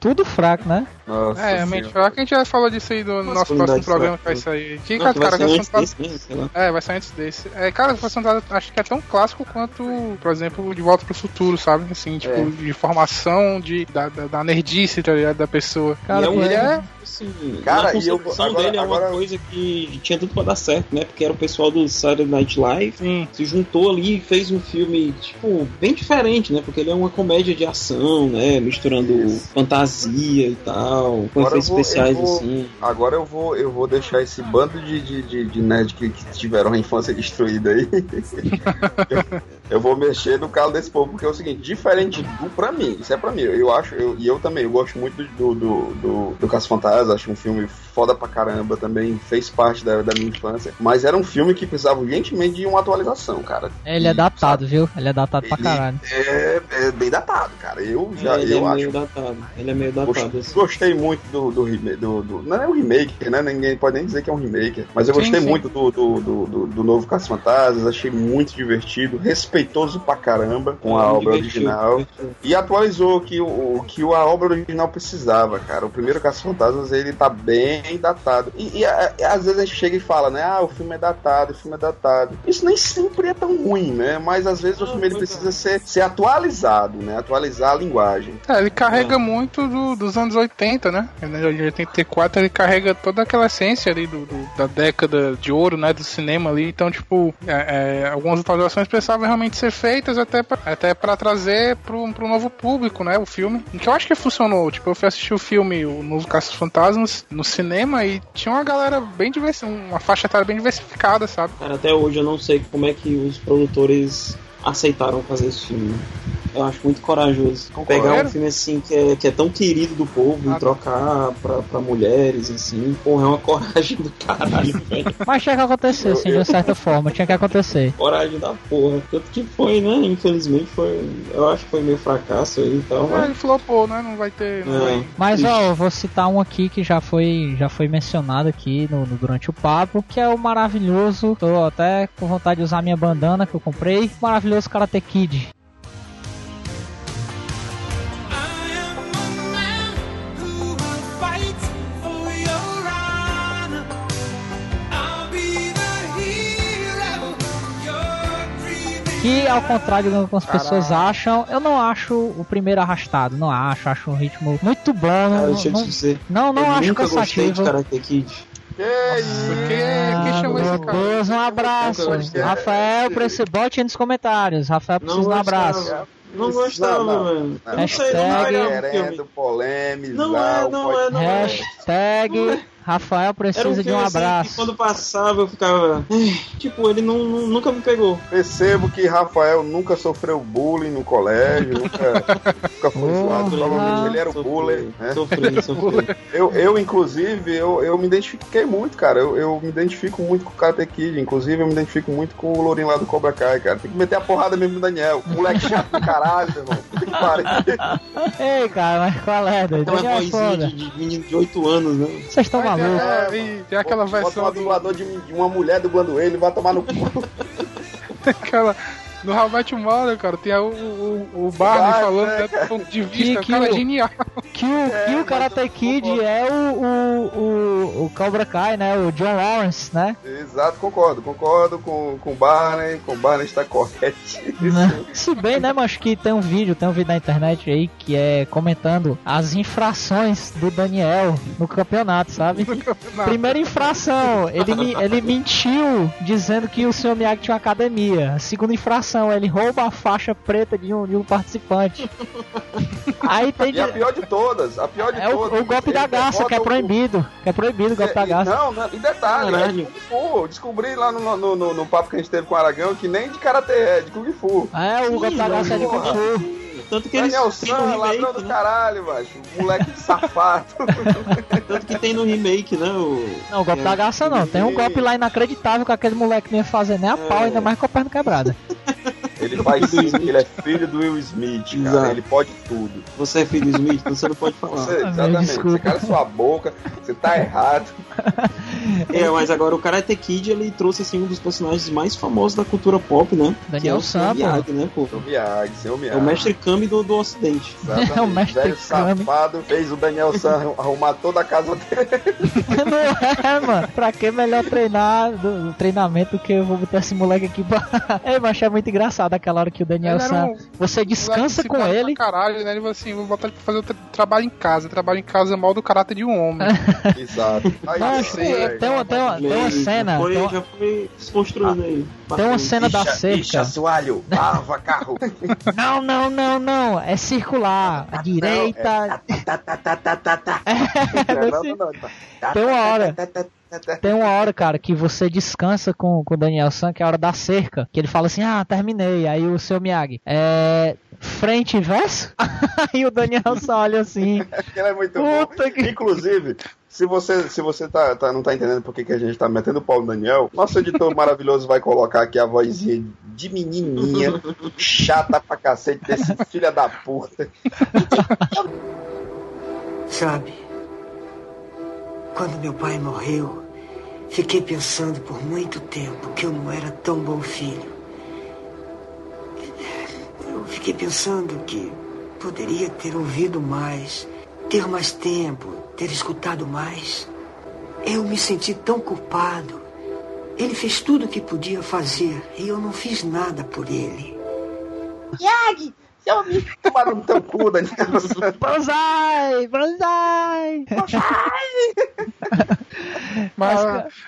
Tudo fraco, né? Nossa É, mente fraca, a gente já falou disso aí no nosso próximo programa que fraca. vai sair. Que, Não, cara, que vai cara, antes Fantasmas... desse, né? É, vai sair antes desse. É, cara, Caça Fantasmas acho que é tão clássico quanto, por exemplo, De Volta pro Futuro, sabe? Assim, tipo, É. de formação, de, da, da, da nerdice, tá ligado? Da pessoa. Cara, e é um ele é- assim, Cara, na e eu- concepção agora- dele é uma agora- coisa que tinha tudo pra dar certo, né? Porque era o pessoal do Saturday Night Live Sim. se juntou ali e fez um filme, tipo, bem diferente, né? Porque ele é uma comédia de ação, né? Misturando fantasia e tal, com efeitos especiais eu vou- assim. Agora eu vou, eu vou deixar esse bando de, de, de, de nerd que, que tiveram a infância destruída aí. eu, vou mexer no calo desse povo, porque é o seguinte, diferente do pra mim, isso é pra mim, eu acho, eu, e eu também, eu gosto muito do, do, do, do Caso Fantasma, acho um filme foda pra caramba também, fez parte da, da minha infância, mas era um filme que precisava urgentemente de uma atualização, cara. Ele é E, datado, viu? Ele é datado pra Ele- caralho. É, é bem datado, cara. Eu já ele eu é acho. meio datado. Ele é meio datado. assim. Gostei muito do, do, do, do- Não é um remake, né? Ninguém pode nem dizer que é um remake. Mas eu Sim, gostei sim. muito do, do, do, do- do novo Caça Fantasmas. Achei muito divertido, respeitoso pra caramba com a obra original. E atualizou o que, o, o que a obra original precisava, cara. O primeiro Caça Fantasmas ele tá bem datado. E, e, a- a- às vezes a gente chega e fala, né? Ah, o filme é datado, o filme é datado. Isso nem sempre é tão ruim, né? Mas às vezes o filme ele precisa ser, ser atualizado, né? Atualizar a linguagem. É, ele carrega muito do- dos anos 80, né? Ele, Em 84 ele carrega toda aquela essência ali do, do- da década de ouro, né? Do cinema ali. Então, tipo, é, é, algumas atualizações precisavam realmente ser feitas até pra, até pra trazer pro, pro novo público, né? O filme. Que eu acho que funcionou. Tipo, eu fui assistir o filme, o Novo Caça Fantasmas, no cinema e tinha uma galera bem diversificada, uma faixa etária bem diversificada, sabe? Cara, até hoje eu não sei como é que os produtores aceitaram fazer esse filme. Eu acho muito corajoso. Concordo. Pegar um filme assim que é, que é tão querido do povo Ah, e trocar pra, pra mulheres, assim, porra, é uma coragem do caralho, velho. Mas tinha que acontecer, assim, de uma certa forma. Tinha que acontecer. Coragem da porra. Tanto que foi, né? Infelizmente foi. Eu acho que foi meio fracasso aí e tal, É, mas. ele flopou, né? Não vai ter. Não É. vai... Mas Triste. ó, eu vou citar um aqui que já foi, já foi mencionado aqui no, no- durante o papo, que é o maravilhoso. Tô até com vontade de usar minha bandana que eu comprei. Maravilhoso Karate Kid. Que ao contrário do que as pessoas acham, eu não acho o primeiro arrastado, não acho, acho um ritmo muito bom, Cara, não, deixa eu te não, não, não esse? Deus, um abraço. É- Rafael, precisa, bote aí nos comentários. Rafael Não precisa de um abraço. Não gostava, não, não. Eu não Hashtag- sei, não. Não é, não é, não é. Hashtag Era um precisa filme de um assim que abraço. quando passava eu ficava. Tipo, ele não, não- nunca me pegou. Percebo que Rafael nunca sofreu bullying no colégio, nunca, nunca foi Porra. zoado. Provavelmente ele era o bullying, né? Sofri, sofri. Eu, eu inclusive, eu, eu me identifiquei muito, cara. Eu, eu me identifico muito com o Karate Kid. Inclusive, eu me identifico muito com o Lourinho lá do Cobra Kai, cara. Tem que meter a porrada mesmo no Daniel. Moleque chato do caralho, meu irmão. Puta que pariu. Ei, cara, mas qual é, doido? Aquela Daniel é vozinha foda. de, de menino de 8 anos, né? Vocês estão malucos. É, e tem aquela Bota versão um do, dublador de uma mulher dublando ele, vai tomar no cu. aquela, no How Met Your Mother, cara, tem o, o, o Barney falando né, né, do ponto de vista, Que- cara, que o- genial. Que o, que o Karate Kid concordo. é o, o, o, o Cobra Kai, né? O John Lawrence, né? Exato, concordo. Concordo com, com o Barney. Com o Barney está corretíssimo. Né? Se bem, né, mas que tem um vídeo, tem um vídeo na internet aí que é comentando as infrações do Daniel no campeonato, sabe? Primeira infração, ele, ele mentiu dizendo que o Sr. Miyagi tinha uma academia. Segunda infração, ele rouba a faixa preta de um, de um participante. Aí tem E a de- pior de todas, a pior de é o, todas. o golpe da garça, que é o- proibido. Que é proibido o golpe da E- garça. Não, não, e detalhe, é Caralho. de Kung Fu. Descobri lá no, no, no, no papo que a gente teve com o Aragão que nem de Karatê é, de Kung Fu. É, o golpe da garça é de Kung Fu. Tanto que eles Daniel no San, ladrão remake, do né? caralho, macho. Moleque safado. Tanto que tem no remake, né? O... Não, o golpe da garça não. Tem um golpe lá inacreditável que aquele moleque não ia fazer nem a pau, ainda mais com a perna quebrada. Ele faz sim, ele é filho do Will Smith, cara. Exato. Ele pode tudo. Você é filho do Smith, então você não pode falar. Você, exatamente. Você cala sua boca, você tá errado. É, mas agora o Karate Kid, ele trouxe, assim, um dos personagens mais famosos da cultura pop, né? Daniel que é o. Miyagi, né, pô? Seu Miyagi, seu É Miyagi. o mestre Kami do, do ocidente. Exatamente. É o mestre Velho Kami. safado fez o Daniel San arrumar toda a casa dele. não é, mano. Pra que melhor treinar do, do treinamento que eu vou botar esse moleque aqui pra. É, mas é muito engraçado aquela hora que o Daniel San. um Você descansa com ele. Caralho, né? Ele falou assim: vou botar ele pra fazer o tra- trabalho em casa. Trabalho em casa é mal do caráter de um homem. Exato. Aí, Mas, tem, tem uma, tem, uma, tem uma cena. Foi, Tem uma, Já foi desconstruindo aí. tem uma cena da Ixa, cerca. Ixa, assoalho, lava carro. Não, não, não, não. É circular. A direita. Tá, tá, tá, tá, tá, tá. É, Não, tá. Tá, Tem uma tá, hora. Tem uma hora, cara, que você descansa com, com o Daniel San, que é a hora da cerca. Que ele fala assim, ah, terminei. Aí o seu Miyagi, é... Frente e verso? Aí o Daniel San olha assim. Ele é muito Puta bom. que- Inclusive, se você, se você tá, tá- não tá entendendo por que, que a gente tá metendo o pau no Daniel, nosso editor maravilhoso vai colocar aqui a vozinha de menininha, chata pra cacete, desse filha da puta. Sabe, quando meu pai morreu, fiquei pensando por muito tempo que eu não era tão bom filho. Eu fiquei pensando que poderia ter ouvido mais, ter mais tempo, ter escutado mais. Eu me senti tão culpado. Ele fez tudo o que podia fazer e eu não fiz nada por ele. Tomar no teu cu, Daniel. Banzai! Banzai! Mas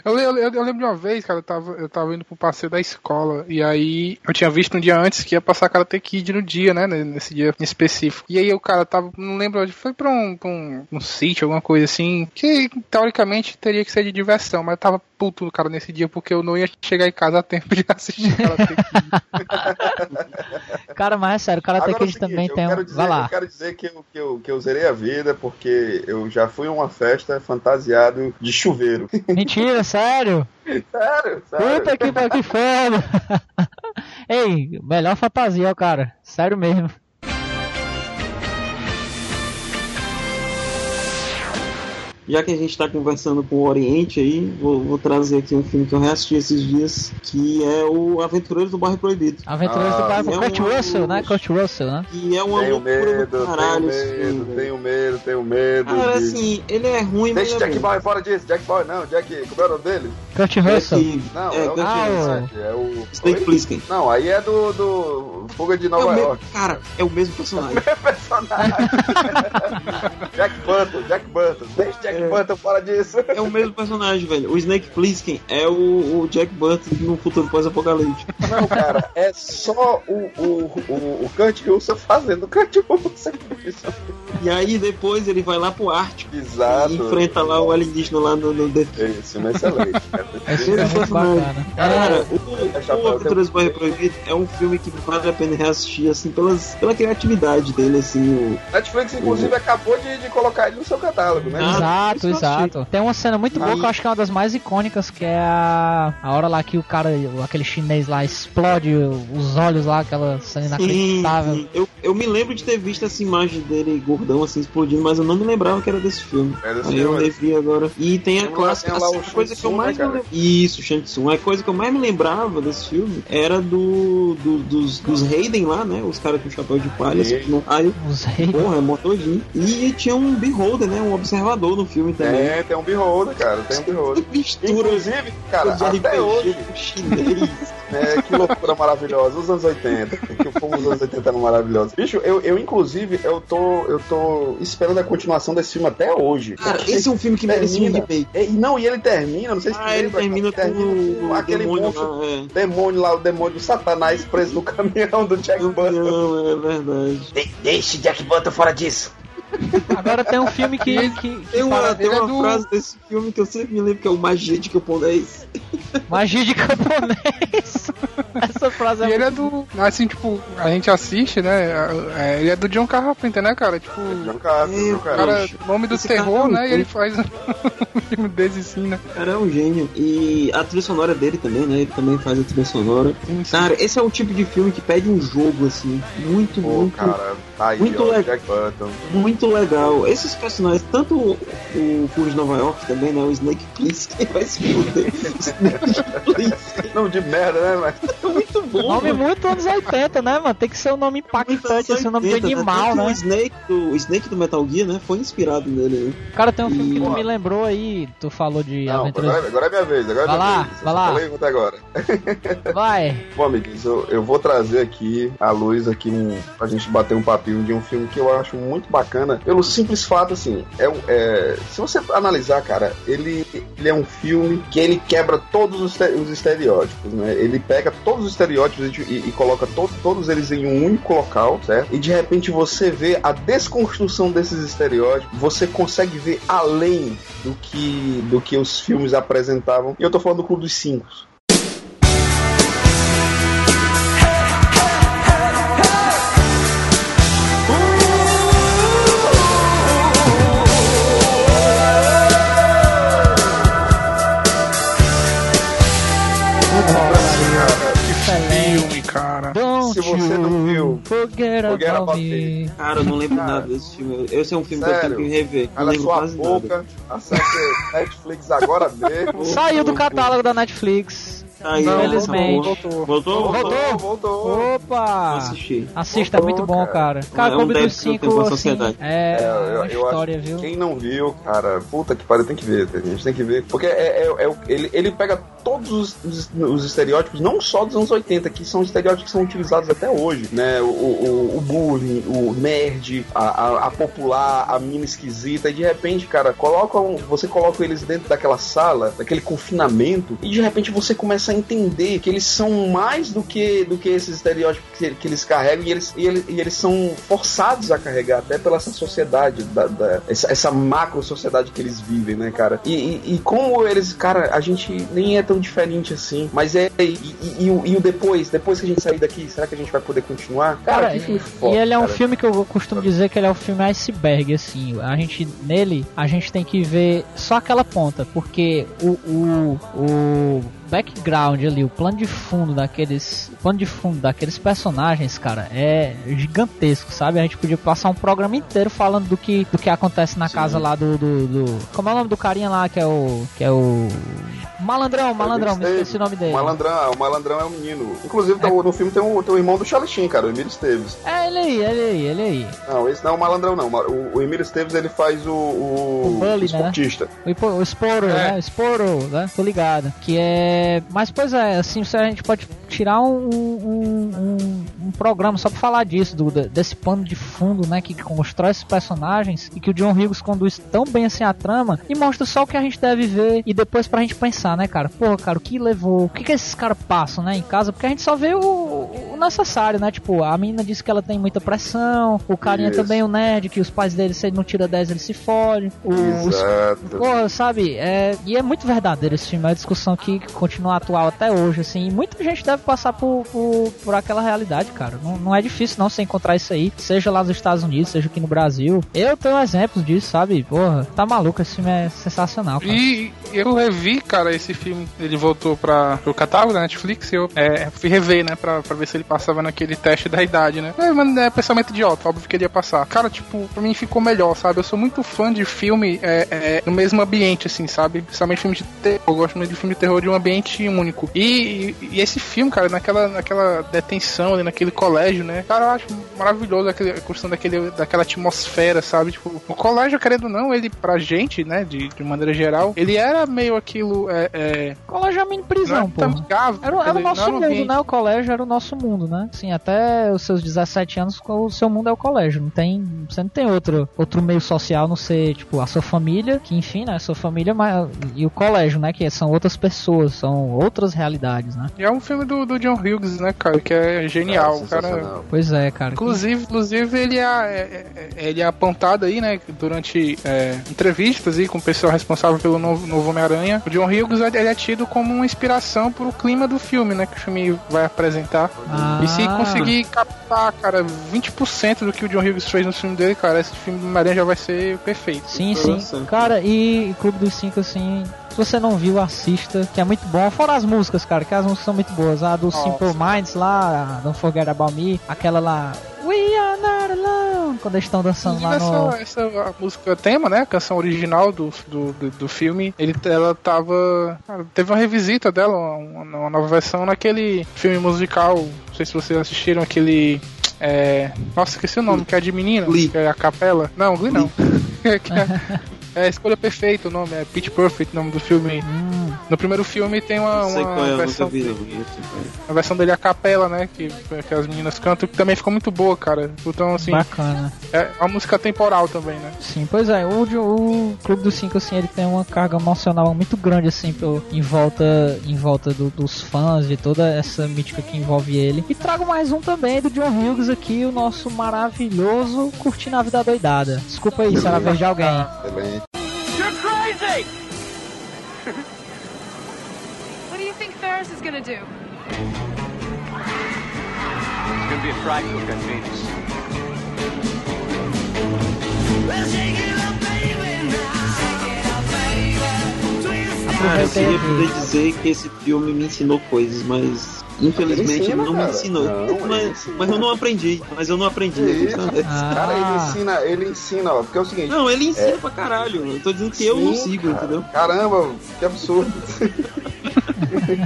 eu, eu, eu lembro de uma vez, cara, eu tava, eu tava indo pro passeio da escola, e aí eu tinha visto um dia antes que ia passar Karate Kid no dia, né? Nesse dia em específico. E aí o cara tava, não lembro onde, foi pra um, pra um, um sítio, alguma coisa assim, que teoricamente teria que ser de diversão, mas eu tava puto, cara, nesse dia, porque eu não ia chegar em casa a tempo de assistir Karate Kid. Cara, mas é sério, o Karate Agora é o Kid seguinte, também eu tem quero um. dizer, Vai lá. Eu quero dizer que eu, que, eu, que eu zerei a vida porque eu já fui a uma festa fantasiado de chuveiro. Mentira, sério? sério, sério. Puta que que foda! Ei, melhor fantasia, cara. Sério mesmo. Já que a gente tá conversando com o Oriente aí, vou, vou trazer aqui um filme que eu reassisti esses dias, que é o Aventureiros do Bairro Proibido. Aventureiros Ah, do Bairro. é Kurt um- Russell, né? Kurt Russell, né? Que é uma Tenho loucura medo, do caralho. tenho medo, tenho medo, tenho medo. Cara, de- assim, ele é ruim, mas Deixa é Jack bom. Boy fora disso, Jack Boy não, Jack, como é o nome dele? Kurt Russell. Jack- Não, é, é, o Kurt Ah, Russell. é o. Snake? Plissken. Não, aí é do, do Fuga de É Nova o mesmo, York. cara, é o mesmo personagem. Personagem. Jack Burton, Jack Burton. Deixa Jack É. Burton fora disso. É o mesmo personagem, velho. O Snake Plissken é o, o Jack Burton no futuro pós-apocalíptico. Não, cara, é só o, o, o, o Kurt Russell fazendo o Kurt Russell. E aí depois ele vai lá pro Ártico Exato. e enfrenta lá o alienígena lá no, no The Esse filme é excelente. cara. Esse filme é muito bacana. Cara, É, o, o Aventureiros do Bairro Proibido é um filme que vale a pena reassistir, assim, pelas, pela criatividade dele, assim, Netflix, inclusive, acabou de, de colocar ele no seu catálogo, né? Ah, Exato, eu exato. Tem uma cena muito boa Aí- que eu acho que é uma das mais icônicas, que é a, a hora lá que o cara, aquele chinês lá, explode os olhos lá, aquela cena o... Sim, inacreditável. sim. Eu, eu me lembro de ter visto essa imagem dele gordão, assim, explodindo, mas eu não me lembrava que era desse filme. É desse Aí eu filme. revi agora. E tem a clássica, lá assim, o a coisa que eu mais me né, lembro. Isso, Shang Tsung. A coisa que eu mais me lembrava desse filme era do, do- dos, dos Raiden lá, né? Os caras com chapéu de palha, Sim. assim, no raio. Os. Porra, é motordinho. E tinha um beholder, né? Um observador no filme também. É, tem um beholder, cara, tem um beholder. Mistura Inclusive, cara, até RPG hoje, com chinês. né, que loucura maravilhosa, os anos 80, que como os anos 80 eram maravilhosos. Bicho, eu, eu inclusive, eu tô, eu tô esperando a continuação desse filme até hoje. Cara, Porque esse é um filme que merece um termina- remake. É, e não, e ele termina, não sei se Ah, ele termina cara, com o aquele demônio monstro, lá, é. demônio lá, o demônio do satanás preso no caminhão do Jack Burton. Não, é verdade. De- Deixe Jack Burton fora disso. Agora tem um filme que, que, que Tem uma, fala tem ele é uma do- frase desse filme que eu sempre me lembro que é o magia de camponês. magia de camponês. Essa frase é E ele é do. Assim, tipo, a gente assiste, né? é, ele é do John Carpenter, né, cara? Tipo, É, John o Carter. cara, nome do Esse terror, é um né? E ele faz um filme desse sim, né? O cara é um gênio. E a trilha sonora dele também, né? Ele também faz a trilha sonora. Sim, sim. Cara, esse é o tipo de filme que pede um jogo, assim, muito, Pô, muito, cara, aí, muito ó, legal. Jack muito legal. Esses personagens, tanto o, o de Nova York também, né? O Snake Plissken vai se fuder. Snake Plissken Não, de merda, né, mas... é bom, Nome mano. muito anos 80, né, mano? Tem que ser um nome impactante, um nome de 80, animal, Tanto O né? Snake, do, o Snake do Metal Gear, né? Foi inspirado nele, né? Cara, tem um filme que E- tu me lembrou aí, tu falou de Não, aventuras. agora, agora é minha vez, agora é Vai minha lá, vez. Eu vai lá. falei até agora. Vai. Bom, amiguinhos, eu, eu vou trazer aqui à luz aqui um, pra gente bater um papinho de um filme que eu acho muito bacana, pelo simples fato, assim, é, é, se você analisar, cara, ele, ele é um filme que ele quebra todos os, os estereótipos, né? Ele pega todos os estereótipos estereótipos e, e coloca to, todos eles em um único local, certo? E de repente você vê a desconstrução desses estereótipos, você consegue ver além do que, do que os filmes apresentavam. E eu tô falando do Clube dos Cinco. Você não viu, forget, forget about, about me. Cara, eu não lembro Cara. nada desse filme. Esse é um filme que eu Sério? tenho que rever. Não cala lembro sua boca, acesse Netflix agora mesmo. Saiu do catálogo da Netflix. Saiu, Infelizmente. acabou. Voltou? Voltou, Voltou? voltou. Opa! assistir. Assista, é muito Voltou, bom, cara. Cara, É um Clube dos que eu tenho Cinco, assim, sociedade. é, É, eu, eu história, acho viu? que quem não viu, cara, puta que pariu, tem que ver, a gente tem que ver. Porque é, é- é o- ele, ele pega todos os, os- os estereótipos, não só dos anos 80, que são estereótipos que são utilizados até hoje, né? O, o, o bullying, o nerd, a, a, a popular, a mina esquisita, e de repente, cara, coloca um- você coloca eles dentro daquela sala, daquele confinamento, e de repente você começa a entender que eles são mais do que, do que esses estereótipos que, que eles carregam, e eles, e, eles, e eles são forçados a carregar, até pela essa sociedade, da, da- essa, essa macro sociedade que eles vivem, né, cara? E, e, e como eles, cara, a gente nem é tão diferente assim, mas é. E, e- e o, e o depois, depois que a gente sair daqui, será que a gente vai poder continuar? Cara, Cara, que filme e foda. ele é um cara. filme que eu costumo dizer que ele é o filme iceberg, assim. A gente, nele, a gente tem que ver só aquela ponta, porque o, o, o background ali, o plano de fundo daqueles, o plano de fundo daqueles personagens, cara, é gigantesco, sabe? A gente podia passar um programa inteiro falando do que, do que acontece na casa lá do, do, do- como é o nome do carinha lá que é o, que é o Malandrão, Malandrão, me esqueci o nome dele. O malandrão, o malandrão é o menino. Inclusive, tá- no filme tem o, tem o irmão do Charlie cara, o Emílio Esteves. É ele aí, ele aí, ele aí. Não, esse não é o malandrão, não. O, o Emílio Esteves, ele faz o, o, O Bully, né? esportista. O, Ipo- o Sporo, É. né? O Sporo, né? Tô ligado. Que é. Mas, pois é, assim, a gente pode tirar um, um, um, um programa só pra falar disso, do, de- desse pano de fundo, né? Que constrói esses personagens e que o John Hughes conduz tão bem assim a trama e mostra só o que a gente deve ver e depois pra gente pensar, né, cara? Pô, cara, o que levou? O que, que esses caras passam, né, em casa? Porque a gente só vê o, o necessário, né? Tipo, a menina disse que ela tem muita pressão, o carinha Isso. também, o nerd, que os pais dele, se ele não tira 10, ele se fode. O, os Exato. Pô, sabe, é, e é muito verdadeiro esse filme, é uma discussão que continua atual até hoje, assim, e muita gente deve passar por, por, por aquela realidade, cara. Não, não é difícil não você encontrar isso aí, seja lá nos Estados Unidos, seja aqui no Brasil. Eu tenho exemplos disso, sabe? Porra, tá maluco, esse filme é sensacional, cara. E eu revi, cara, esse filme. Ele voltou pra, pro catálogo da Netflix. Eu é, fui rever, né? Pra, pra ver se ele passava naquele teste da idade, né? É, mas é pensamento idiota, óbvio que ele ia passar. Cara, tipo, pra mim ficou melhor, sabe? Eu sou muito fã de filme é, é, no mesmo ambiente, assim, sabe? Principalmente filme de terror. Eu gosto muito de filme de terror de um ambiente único. E, e, esse filme, cara, naquela, naquela detenção ali, naquele colégio, né? Cara, eu acho maravilhoso aquele, a questão daquele, daquela atmosfera, sabe? Tipo, o colégio, querendo ou não, ele, pra gente, né, de, de maneira geral, ele era meio aquilo. É, é, Colégio é não prisão, pô. amigável, Era, era o nosso era mundo, ambiente- né? O colégio era o nosso mundo, né? Assim, até os seus 17 anos, o seu mundo é o colégio. Não tem, você não tem outro, outro meio social não ser, tipo, a sua família, que enfim, né? A sua família mas, e o colégio, né? Que são outras pessoas, são outras realidades, né? E é um filme do, do John Hughes, né, cara, que é genial. Cara, o cara. Pois é, cara. Inclusive, inclusive ele, é, é- é- ele é apontado aí, né, durante é, entrevistas aí com o pessoal responsável pelo novo, novo Homem-Aranha. O John Hughes ele é tido como uma inspiração pro clima do filme, né, que o filme vai apresentar. Ah. E se conseguir captar, cara, 20% do que o John Hughes fez no filme dele, cara, esse filme do Homem-Aranha já vai ser perfeito. Sim, sim. Cara, e Clube dos Cinco, assim, se você não viu, assista, que é muito bom. Fora as músicas, cara, que as músicas são muito boas. A do Nossa. Simple Minds lá, Don't Forget About Me, aquela lá, We Are Not Alone, quando eles estão dançando lá no... Essa, essa a música tema, né? A canção original do, do, do, do filme, ele, ela tava. teve uma revisita dela, uma, uma nova versão naquele filme musical. Não sei se vocês assistiram aquele. É, nossa, esqueci o nome, que é de menina, Glee. que é a capela. Não, Glee não. Que é, é a escolha perfeita o nome, é Pitch Perfect, o nome do filme. Hum, No primeiro filme tem uma, Não sei uma qual é, versão, vi, é. a versão dele a capela, né? Que, que as meninas cantam, que também ficou muito boa, cara. Então, assim, Bacana. é uma música temporal também, né? Sim, pois é, o, o Clube dos Cinco, assim, ele tem uma carga emocional muito grande, assim, pro, em volta, em volta do- dos fãs, de toda essa mítica que envolve ele. E trago mais um também do John Hughes aqui, o nosso maravilhoso Curtindo a Vida Doidada. Desculpa aí, se era a vez de alguém. Excelente. What do you think Ferris is gonna do? It's gonna be a frightful convenience. Cara, eu Aproveitei queria aqui. poder dizer que esse filme me ensinou coisas, mas infelizmente ensina, não me cara. ensinou. Não, ele mas, ensina. mas eu não aprendi. Mas eu não aprendi. Isso. sabe? Ah. Cara, ele ensina, ele ensina, ó, porque é o seguinte. Não, ele ensina pra caralho. Eu tô dizendo que eu não Sim, sigo, cara. entendeu? Caramba, que absurdo.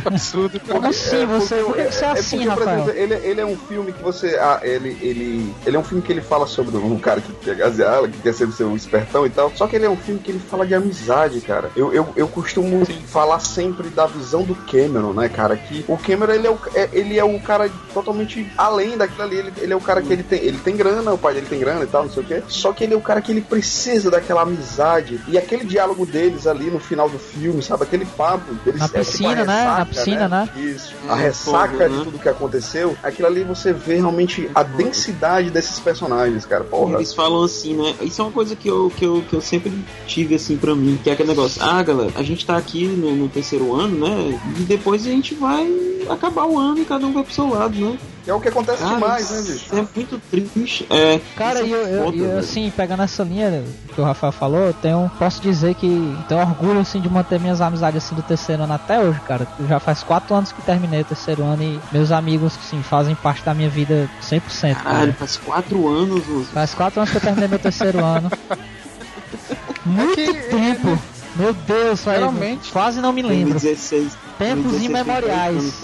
Absurdo. Como assim? Você, por que você é assim, porque, por Rafael? exemplo, ele, ele é um filme que você. Ah, ele, ele, ele é um filme que ele fala sobre um cara que quer gazear, que quer ser seu espertão e tal. Só que ele é um filme que ele fala de amizade, cara. Eu, eu, eu costumo falar sempre da visão do Cameron, né, cara? Que o Cameron ele é o, é- ele é o cara totalmente além daquilo ali. Ele, ele é o cara que ele tem, ele tem grana, o pai dele tem grana e tal, não sei o quê. Só que ele é o cara que ele precisa daquela amizade. E aquele diálogo deles ali no final do filme, sabe? Aquele papo. Eles, Na é tipo a piscina, né? Na ressaca, piscina, né? Isso. A Hum, ressaca de né? tudo que aconteceu, aquilo ali você vê realmente a densidade desses personagens, cara. Porra. Eles falam assim, né? Isso é uma coisa que eu, que eu, que eu sempre tive assim pra mim, que é aquele negócio, ah, galera, a gente tá aqui no, no terceiro ano, né? E depois a gente vai acabar o ano e cada um vai pro seu lado, né? É o que acontece Cara, demais, né, bicho? É muito triste. É, Cara, e é eu, eu, foda, e eu, velho. assim, pegando essa linha que o Rafael falou, eu tenho, posso dizer que tenho orgulho, assim, de manter minhas amizades, assim, do terceiro ano até hoje, cara. Já faz quatro anos que terminei o terceiro ano e meus amigos, assim, fazem parte da minha vida 100%. Caralho, Cara. faz quatro anos, Lúcio. Faz quatro anos que eu terminei meu terceiro ano. Muito que- tempo! Meu Deus, velho, Geralmente- quase não me lembro. 2016. Tempos 2016 imemoriais.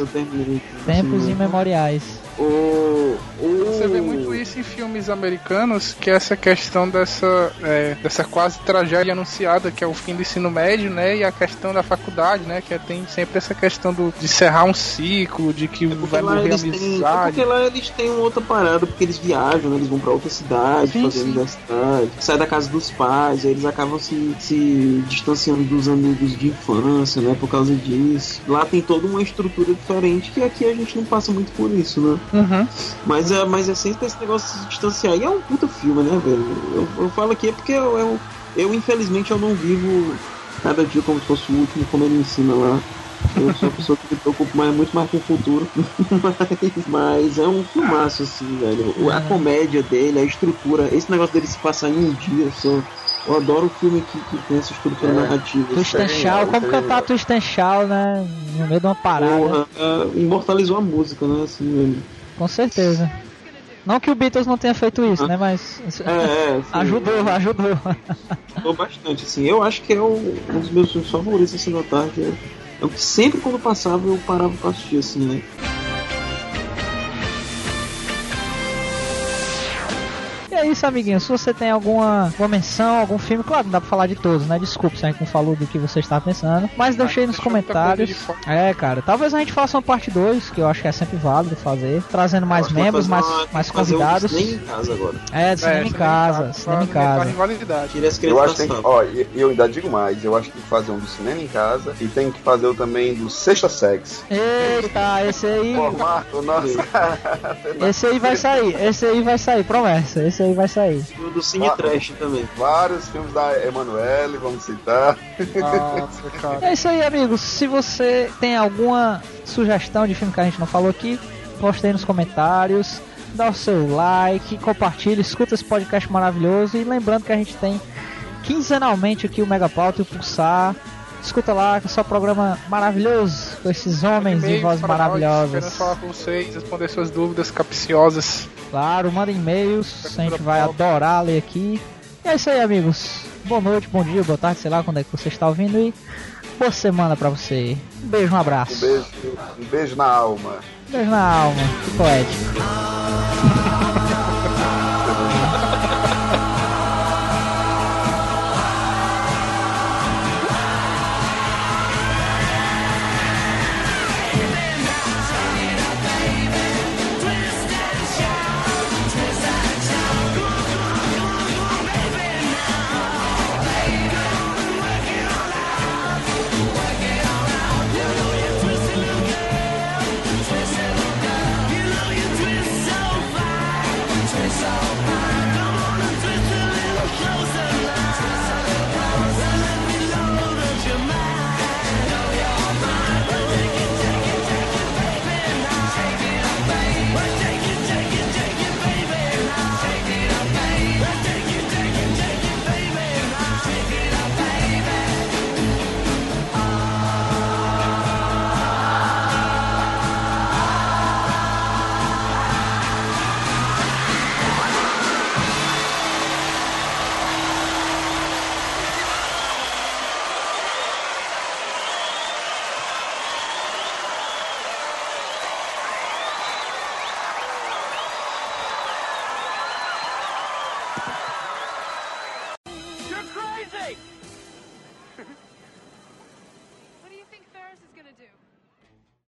Tempos imemoriais. O, o... Você vê muito isso em filmes americanos, que é essa questão dessa, é, dessa quase tragédia anunciada, que é o fim do ensino médio, né? E a questão da faculdade, né? Que é- tem sempre essa questão do, de encerrar um ciclo, de que Porque vai morrer a eles têm, é amizade. porque lá eles têm uma outra parada, porque eles viajam, né? Eles vão pra outra cidade, Sim, fazer sim. universidade, sai da casa dos pais, aí eles acabam se, se distanciando dos amigos de infância, né? Por causa disso. Lá tem toda uma estrutura diferente que aqui a gente não passa muito por isso, né? Uhum. Mas é, mas é sempre esse negócio de se distanciar. E é um puta filme, né, velho? Eu, eu falo aqui é porque eu, eu, eu, infelizmente, eu não vivo cada dia como se fosse o último, como ele ensina lá. Eu sou uma pessoa que me preocupa mais, muito mais com o futuro. mas, mas é um filmaço, assim, velho. A comédia dele, a estrutura, esse negócio dele se passar em um dia só. Eu adoro filme que, que tem essa estrutura É. narrativa. Twist and isso é genial, como é cantar genial. Twist and Shout, né? No meio de uma parada. Porra, é, imortalizou a música, né? Assim, velho. Com certeza. Não que o Beatles não tenha feito isso, né? Mas É, é, ajudou, ajudou. Gostou bastante, assim. Eu acho que é o- um dos meus filmes favoritos assim da tarde. É, é o que sempre quando passava eu parava pra assistir, assim, né? É isso, amiguinho. Se você tem alguma, alguma menção, algum filme, claro, não dá pra falar de todos, né? Desculpe se a gente não falou do que você está pensando. Mas deixei aí nos comentários. de É, cara. Talvez a gente faça uma parte 2, que eu acho que é sempre válido fazer. Trazendo mais membros, mais, uma- mais um convidados. cinema em casa agora. É, cinema em casa. Cinema em casa. Eu acho que tem ó, e eu ainda digo mais, eu acho que tem que fazer um do cinema em casa e tem que fazer o também do Sexta Sex. Eita, esse aí. Formato, nossa. Esse aí vai sair. Esse aí vai sair, promessa. Esse aí vai sair. E o do Cine Ah. Trash também. Vários filmes da Emanuele, vamos citar. Nossa, cara. É isso aí, amigos. Se você tem alguma sugestão de filme que a gente não falou aqui, poste aí nos comentários. Dá o seu like, compartilha, escuta esse podcast maravilhoso. E lembrando que a gente tem quinzenalmente aqui o Megapauta e o Pulsar. Escuta lá, que é só programa maravilhoso com esses homens de nós, maravilhosas. Querendo falar com vocês, responder suas dúvidas capciosas. Claro, manda e-mails, a gente vai adorar ler aqui. E é isso aí, amigos. Boa noite, bom dia, boa tarde, sei lá quando é que você está ouvindo e boa semana pra você. Um beijo, um Um abraço. beijo, um beijo na alma. Beijo na alma, que poético.